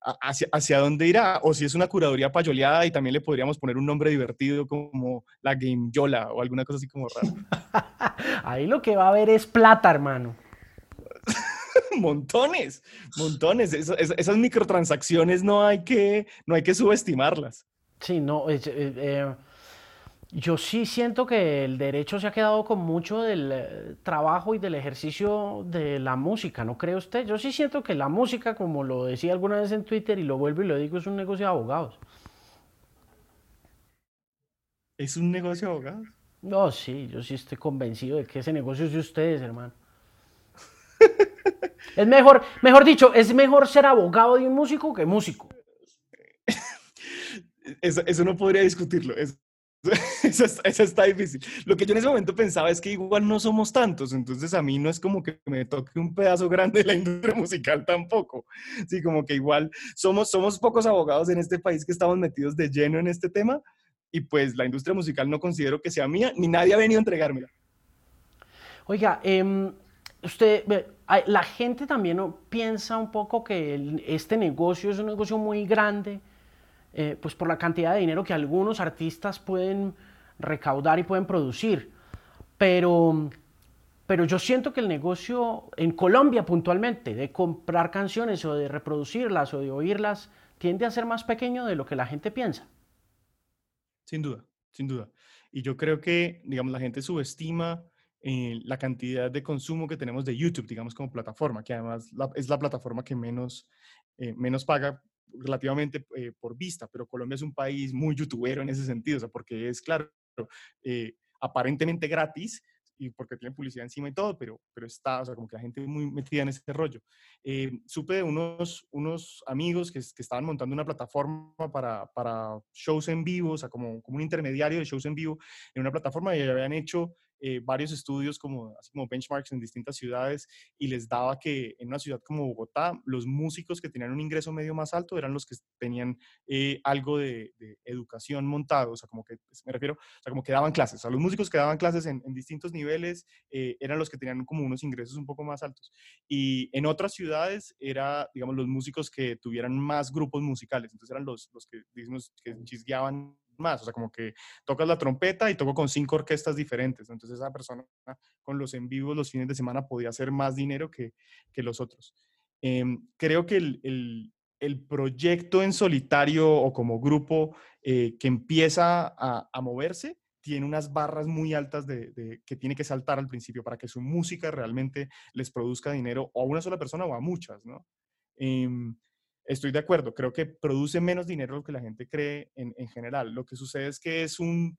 hacia, hacia dónde irá, o si es una curaduría payoleada y también le podríamos poner un nombre divertido como la Game Yola o alguna cosa así como rara. Ahí lo que va a haber es plata, hermano. montones, montones. esas microtransacciones no hay que, no hay que subestimarlas. Sí, no, eh, eh yo sí siento que el derecho se ha quedado con mucho del eh, trabajo y del ejercicio de la música, ¿no cree usted? Yo sí siento que la música, como lo decía alguna vez en Twitter y lo vuelvo y lo digo, es un negocio de abogados. ¿Es un negocio de abogados? No, sí, yo sí estoy convencido de que ese negocio es de ustedes, hermano. es mejor, mejor dicho, es mejor ser abogado de un músico que músico. Eso, eso no podría discutirlo. Eso, está, difícil. Lo que yo en ese momento pensaba es que igual no somos tantos, entonces a mí no es como que me toque un pedazo grande de la industria musical tampoco. Sí, como que igual somos, somos pocos abogados en este país que estamos metidos de lleno en este tema y pues la industria musical no considero que sea mía, ni nadie ha venido a entregármela. Oiga, eh, usted, la gente también piensa un poco que este negocio es un negocio muy grande eh, pues por la cantidad de dinero que algunos artistas pueden recaudar y pueden producir. Pero, pero yo siento que el negocio en Colombia puntualmente, de comprar canciones o de reproducirlas o de oírlas, tiende a ser más pequeño de lo que la gente piensa. Sin duda, sin duda. Y yo creo que, digamos, la gente subestima eh, la cantidad de consumo que tenemos de YouTube, digamos, como plataforma, que además es la plataforma que menos, eh, menos paga relativamente eh, por vista, pero Colombia es un país muy youtubero en ese sentido, o sea, porque es, claro, eh, aparentemente gratis y porque tiene publicidad encima y todo, pero, pero está, o sea, como que la gente muy metida en ese rollo. Eh, supe de unos, unos amigos que, que, estaban montando una plataforma para, para shows en vivo, o sea, como, como un intermediario de shows en vivo en una plataforma y habían hecho eh, varios estudios como, así como benchmarks en distintas ciudades y les daba que en una ciudad como Bogotá, los músicos que tenían un ingreso medio más alto eran los que tenían eh, algo de, educación montado, o sea, como que, pues, me refiero, o sea, como que daban clases, o sea, los músicos que daban clases en, distintos niveles eh, eran los que tenían como unos ingresos un poco más altos. Y en otras ciudades era, digamos, los músicos que tuvieran más grupos musicales, entonces eran los, los que, digamos, que chisgueaban más, o sea, como que tocas la trompeta y toco con cinco orquestas diferentes, entonces esa persona con los en vivos los fines de semana podía hacer más dinero que, que los otros. Em, creo que el, el, el, proyecto en solitario o como grupo eh, que empieza a, a, moverse tiene unas barras muy altas de, de, que tiene que saltar al principio para que su música realmente les produzca dinero o a una sola persona o a muchas, ¿no? Eh, Estoy de acuerdo, creo que produce menos dinero de lo que la gente cree en, general. Lo que sucede es que es un,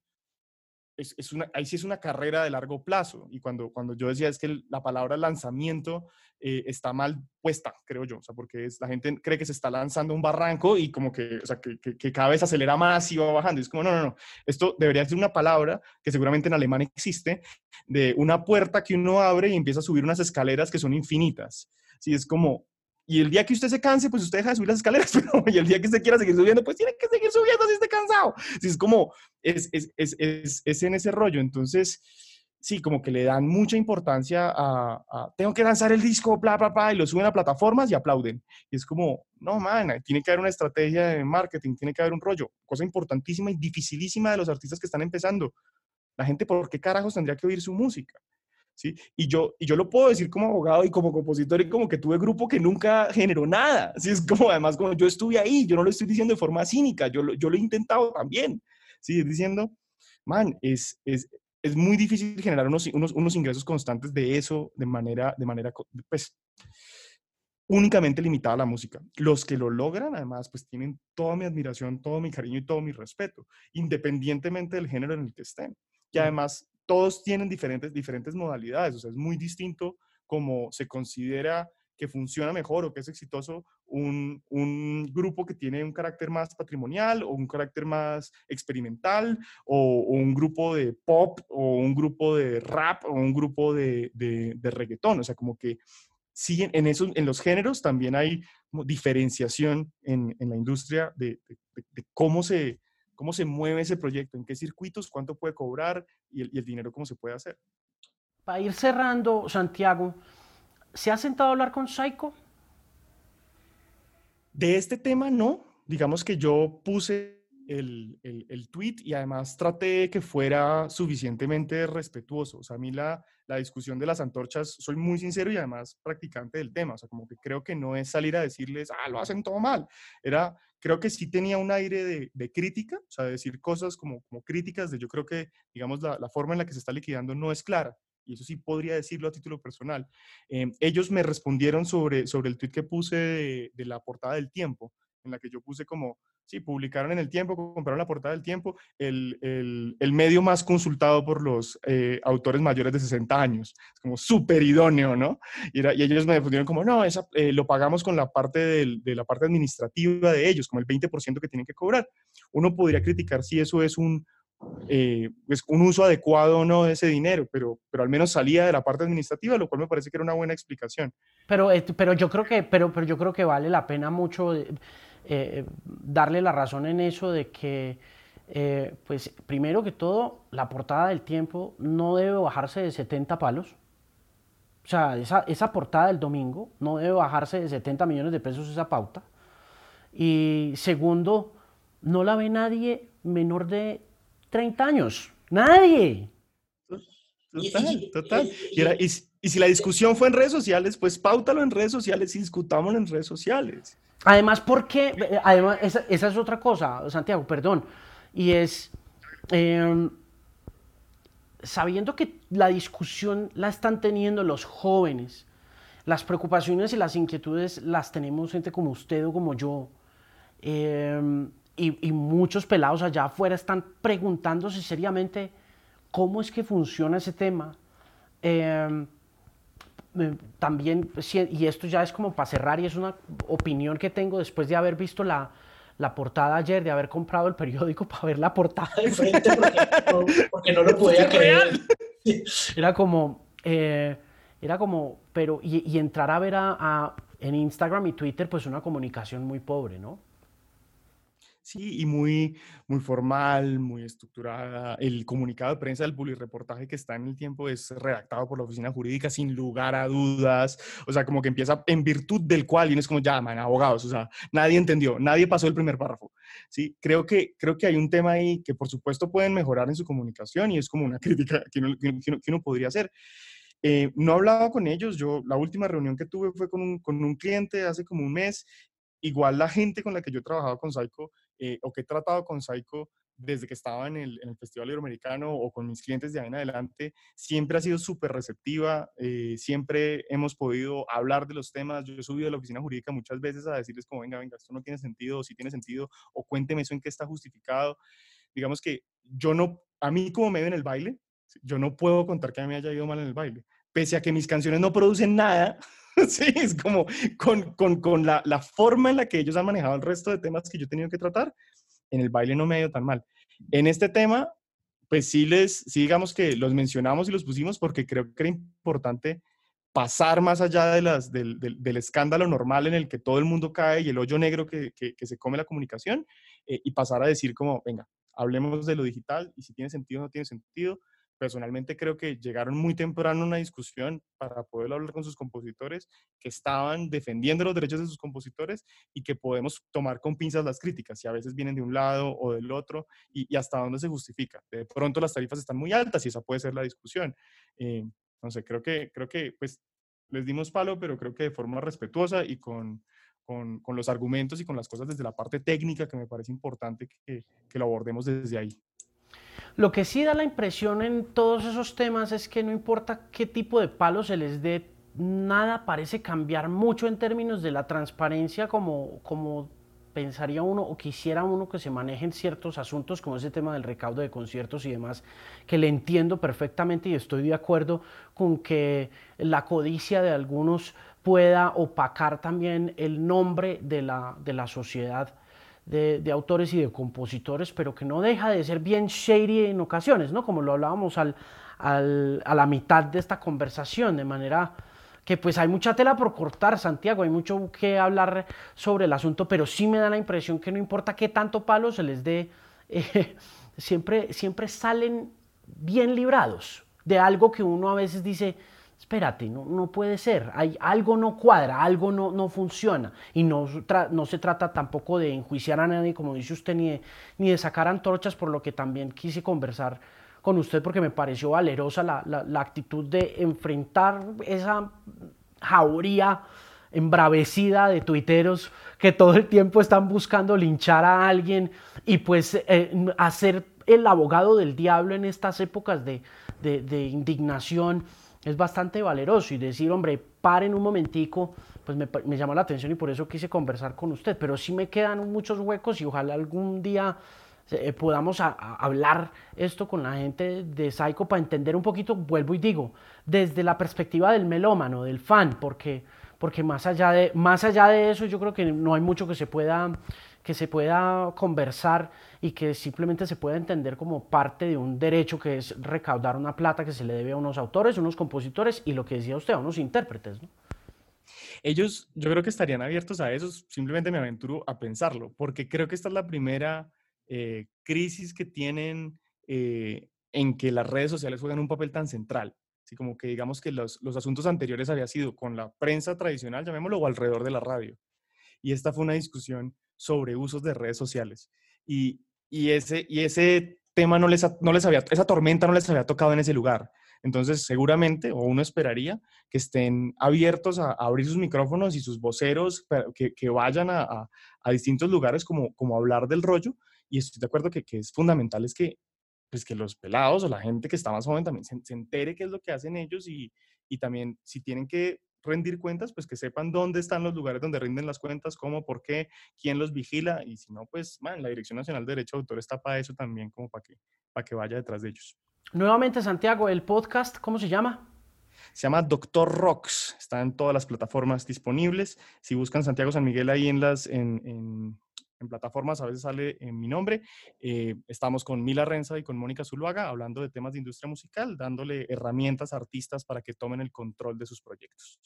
es, una, ahí sí es una carrera de largo plazo. Y cuando, cuando yo decía es que la palabra lanzamiento eh, está mal puesta, creo yo. O sea, porque la gente cree que se está lanzando un barranco y como que, o sea, que, que, cada vez acelera más y va bajando. Y es como, no, no, no. Esto debería ser una palabra que seguramente en alemán existe, de una puerta que uno abre y empieza a subir unas escaleras que son infinitas. Sí, es como y el día que usted se canse, pues usted deja de subir las escaleras, pero y el día que usted quiera seguir subiendo, pues tiene que seguir subiendo si esté cansado. es como, es, es, es, es, en ese rollo. Entonces, sí, como que le dan mucha importancia a, tengo que lanzar el disco, bla, bla, bla, y lo suben a plataformas y aplauden. Y es como, no, man, tiene que haber una estrategia de marketing, tiene que haber un rollo. Cosa importantísima y dificilísima de los artistas que están empezando. La gente, ¿por qué carajos tendría que oír su música? ¿Sí? Y, yo, y yo lo puedo decir como abogado y como compositor y como que tuve grupo que nunca generó nada. ¿sí? Es como, además, como yo estuve ahí, yo no lo estoy diciendo de forma cínica, yo lo, yo lo he intentado también. ¿sí? diciendo, man, es, es, es muy difícil generar unos, unos, unos, ingresos constantes de eso de manera, de manera, pues, únicamente limitada a la música. Los que lo logran, además, pues tienen toda mi admiración, todo mi cariño y todo mi respeto, independientemente del género en el que estén. Y además, todos tienen diferentes, diferentes modalidades, o sea, es muy distinto como se considera que funciona mejor o que es exitoso un, un, grupo que tiene un carácter más patrimonial o un carácter más experimental o, un grupo de pop o un grupo de rap o un grupo de, de, reggaetón. O sea, como que siguen en, en los géneros también hay diferenciación en, en, la industria de, cómo, se, cómo se mueve ese proyecto, en qué circuitos, cuánto puede cobrar y el, y el dinero cómo se puede hacer. Para ir cerrando, Santiago, ¿Se ha sentado a hablar con Psycho? De este tema no. Digamos que yo puse el, el, tweet y además traté que fuera suficientemente respetuoso. O sea, a mí la, la discusión de las antorchas, soy muy sincero y además practicante del tema. O sea, como que creo que no es salir a decirles, ah, lo hacen todo mal. Era, creo que sí tenía un aire de, de crítica, o sea, decir cosas como, críticas de yo creo que, digamos, la, la forma en la que se está liquidando no es clara y eso sí podría decirlo a título personal. Em, ellos me respondieron sobre, sobre el tweet que puse de, la portada del tiempo, en la que yo puse como, sí, publicaron en el tiempo, compraron la portada del tiempo, el, el, el medio más consultado por los eh, autores mayores de 60 años. Es como súper idóneo, ¿no? Y, y, ellos me respondieron como, no, esa, eh, lo pagamos con la parte del, de la parte administrativa de ellos, como el 20% que tienen que cobrar. Uno podría criticar si eso es un, eh, un uso adecuado o no de ese dinero, pero, pero al menos salía de la parte administrativa, lo cual me parece que era una buena explicación. Pero, eh, pero, yo, creo que, pero, pero yo creo que vale la pena mucho eh, darle la razón en eso de que, pues primero que todo, la portada del tiempo no debe bajarse de 70 palos. O sea, esa, esa portada del domingo no debe bajarse de 70 millones de pesos esa pauta. Y segundo, no la ve nadie menor de 30 años. Nadie. Total, total. Y, y, si la discusión fue en redes sociales, pues pautalo en redes sociales y discutámoslo en redes sociales. Además, porque, además, esa, esa, es otra cosa, Santiago, perdón, y es, em, sabiendo que la discusión la están teniendo los jóvenes, las preocupaciones y las inquietudes las tenemos gente como usted o como yo, eh, y, muchos pelados allá afuera están preguntándose seriamente cómo es que funciona ese tema. Em, también, y esto ya es como para cerrar y es una opinión que tengo después de haber visto la, la portada ayer, de haber comprado el periódico para ver la portada de frente porque, no, lo podía creer. Era como, eh, era como, pero, y, entrar a ver a, en Instagram y Twitter, pues una comunicación muy pobre, ¿no? Sí, y muy, muy formal, muy estructurada. El comunicado de prensa del reportaje que está en el tiempo es redactado por la oficina jurídica sin lugar a dudas. O sea, como que empieza en virtud del cual, y es como, ya, man, abogados, o sea, nadie entendió, nadie pasó el primer párrafo. Sí, creo que, creo que hay un tema ahí que por supuesto pueden mejorar en su comunicación y es como una crítica que uno, que uno, podría hacer. Eh, no hablaba con ellos, yo la última reunión que tuve fue con un, con un cliente hace como un mes igual la gente con la que yo he trabajado con Psycho eh, o que he tratado con Psycho desde que estaba en el, en el, Festival Iberoamericano o con mis clientes de ahí en adelante, siempre ha sido súper receptiva, eh, siempre hemos podido hablar de los temas. Yo he subido a la oficina jurídica muchas veces a decirles como, venga, venga, esto no tiene sentido, o sí tiene sentido, o cuénteme eso en qué está justificado. Digamos que yo no, a mí como me en el baile, yo no puedo contar que a mí me haya ido mal en el baile, pese a que mis canciones no producen nada, sí, es como con, con, con la, la, forma en la que ellos han manejado el resto de temas que yo he tenido que tratar, en el baile no me ha ido tan mal. En este tema, pues sí les, sí digamos que los mencionamos y los pusimos porque creo que era importante pasar más allá de las, del, del, escándalo normal en el que todo el mundo cae y el hoyo negro que, que, se come la comunicación eh, y pasar a decir como, venga, hablemos de lo digital y si tiene sentido o no tiene sentido, personalmente creo que llegaron muy temprano a una discusión para poder hablar con sus compositores, que estaban defendiendo los derechos de sus compositores y que podemos tomar con pinzas las críticas, si a veces vienen de un lado o del otro, y, hasta dónde se justifica. De pronto las tarifas están muy altas y esa puede ser la discusión. Eh, no sé, creo que, creo que pues les dimos palo, pero creo que de forma respetuosa y con, con, con los argumentos y con las cosas desde la parte técnica, que me parece importante que, que lo abordemos desde ahí. Lo que sí da la impresión en todos esos temas es que no importa qué tipo de palo se les dé, nada parece cambiar mucho en términos de la transparencia como, como pensaría uno o quisiera uno que se manejen ciertos asuntos como ese tema del recaudo de conciertos y demás, que le entiendo perfectamente y estoy de acuerdo con que la codicia de algunos pueda opacar también el nombre de la, de la sociedad de, autores y de compositores, pero que no deja de ser bien shady en ocasiones, ¿no? Como lo hablábamos al, al, a la mitad de esta conversación, de manera que pues hay mucha tela por cortar, Santiago, hay mucho que hablar sobre el asunto, pero sí me da la impresión que no importa qué tanto palo se les dé, eh, siempre, siempre salen bien librados de algo que uno a veces dice, espérate, no, no puede ser, hay, algo no cuadra, algo no, no funciona. Y no, no se trata tampoco de enjuiciar a nadie, como dice usted, ni de, ni de sacar antorchas, por lo que también quise conversar con usted, porque me pareció valerosa la, la, actitud de enfrentar esa jauría embravecida de tuiteros que todo el tiempo están buscando linchar a alguien y pues eh, hacer el abogado del diablo en estas épocas de, de, de indignación es bastante valeroso y decir, hombre, paren un momentico, pues me, me, llamó la atención y por eso quise conversar con usted, pero sí me quedan muchos huecos y ojalá algún día eh, podamos hablar esto con la gente de Psycho para entender un poquito, vuelvo y digo, desde la perspectiva del melómano, del fan, porque, porque más, allá de, más allá de eso yo creo que no hay mucho que se pueda que se pueda conversar y que simplemente se pueda entender como parte de un derecho que es recaudar una plata que se le debe a unos autores, unos compositores y lo que decía usted, a unos intérpretes. ¿no? Ellos, yo creo que estarían abiertos a eso, simplemente me aventuro a pensarlo, porque creo que esta es la primera eh, crisis que tienen eh, en que las redes sociales juegan un papel tan central. Así como que digamos que los, los asuntos anteriores había sido con la prensa tradicional, llamémoslo, o alrededor de la radio. Y esta fue una discusión sobre usos de redes sociales. Y, ese, y ese tema no les, no les había, esa tormenta no les había tocado en ese lugar. Entonces, seguramente, o uno esperaría, que estén abiertos a, abrir sus micrófonos y sus voceros, que, que vayan a, a, distintos lugares como, como hablar del rollo. Y estoy de acuerdo que, que es fundamental es que, pues, que los pelados o la gente que está más joven también se, se entere qué es lo que hacen ellos y, y también si tienen que rendir cuentas, pues que sepan dónde están los lugares donde rinden las cuentas, cómo, por qué, quién los vigila y si no, pues man, la Dirección Nacional de Derecho de Autor está para eso también, como para que, para que vaya detrás de ellos. Nuevamente, Santiago, el podcast, ¿cómo se llama? Se llama Doctor Rocks, está en todas las plataformas disponibles. Si buscan Santiago San Miguel ahí en las, en, en plataformas, a veces sale en mi nombre. Eh, estamos con Mila Renza y con Mónica Zuluaga hablando de temas de industria musical, dándole herramientas a artistas para que tomen el control de sus proyectos.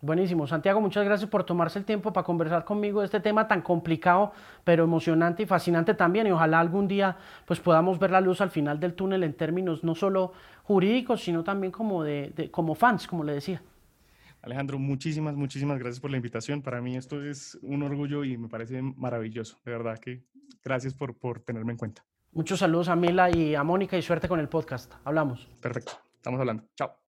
Buenísimo. Santiago, muchas gracias por tomarse el tiempo para conversar conmigo de este tema tan complicado, pero emocionante y fascinante también. Y ojalá algún día pues, podamos ver la luz al final del túnel en términos no solo jurídicos, sino también como, de como fans, como le decía. Alejandro, muchísimas, muchísimas gracias por la invitación. Para mí esto es un orgullo y me parece maravilloso. De verdad que gracias por, por tenerme en cuenta. Muchos saludos a Mila y a Mónica y suerte con el podcast. Hablamos. Perfecto. Estamos hablando. Chao.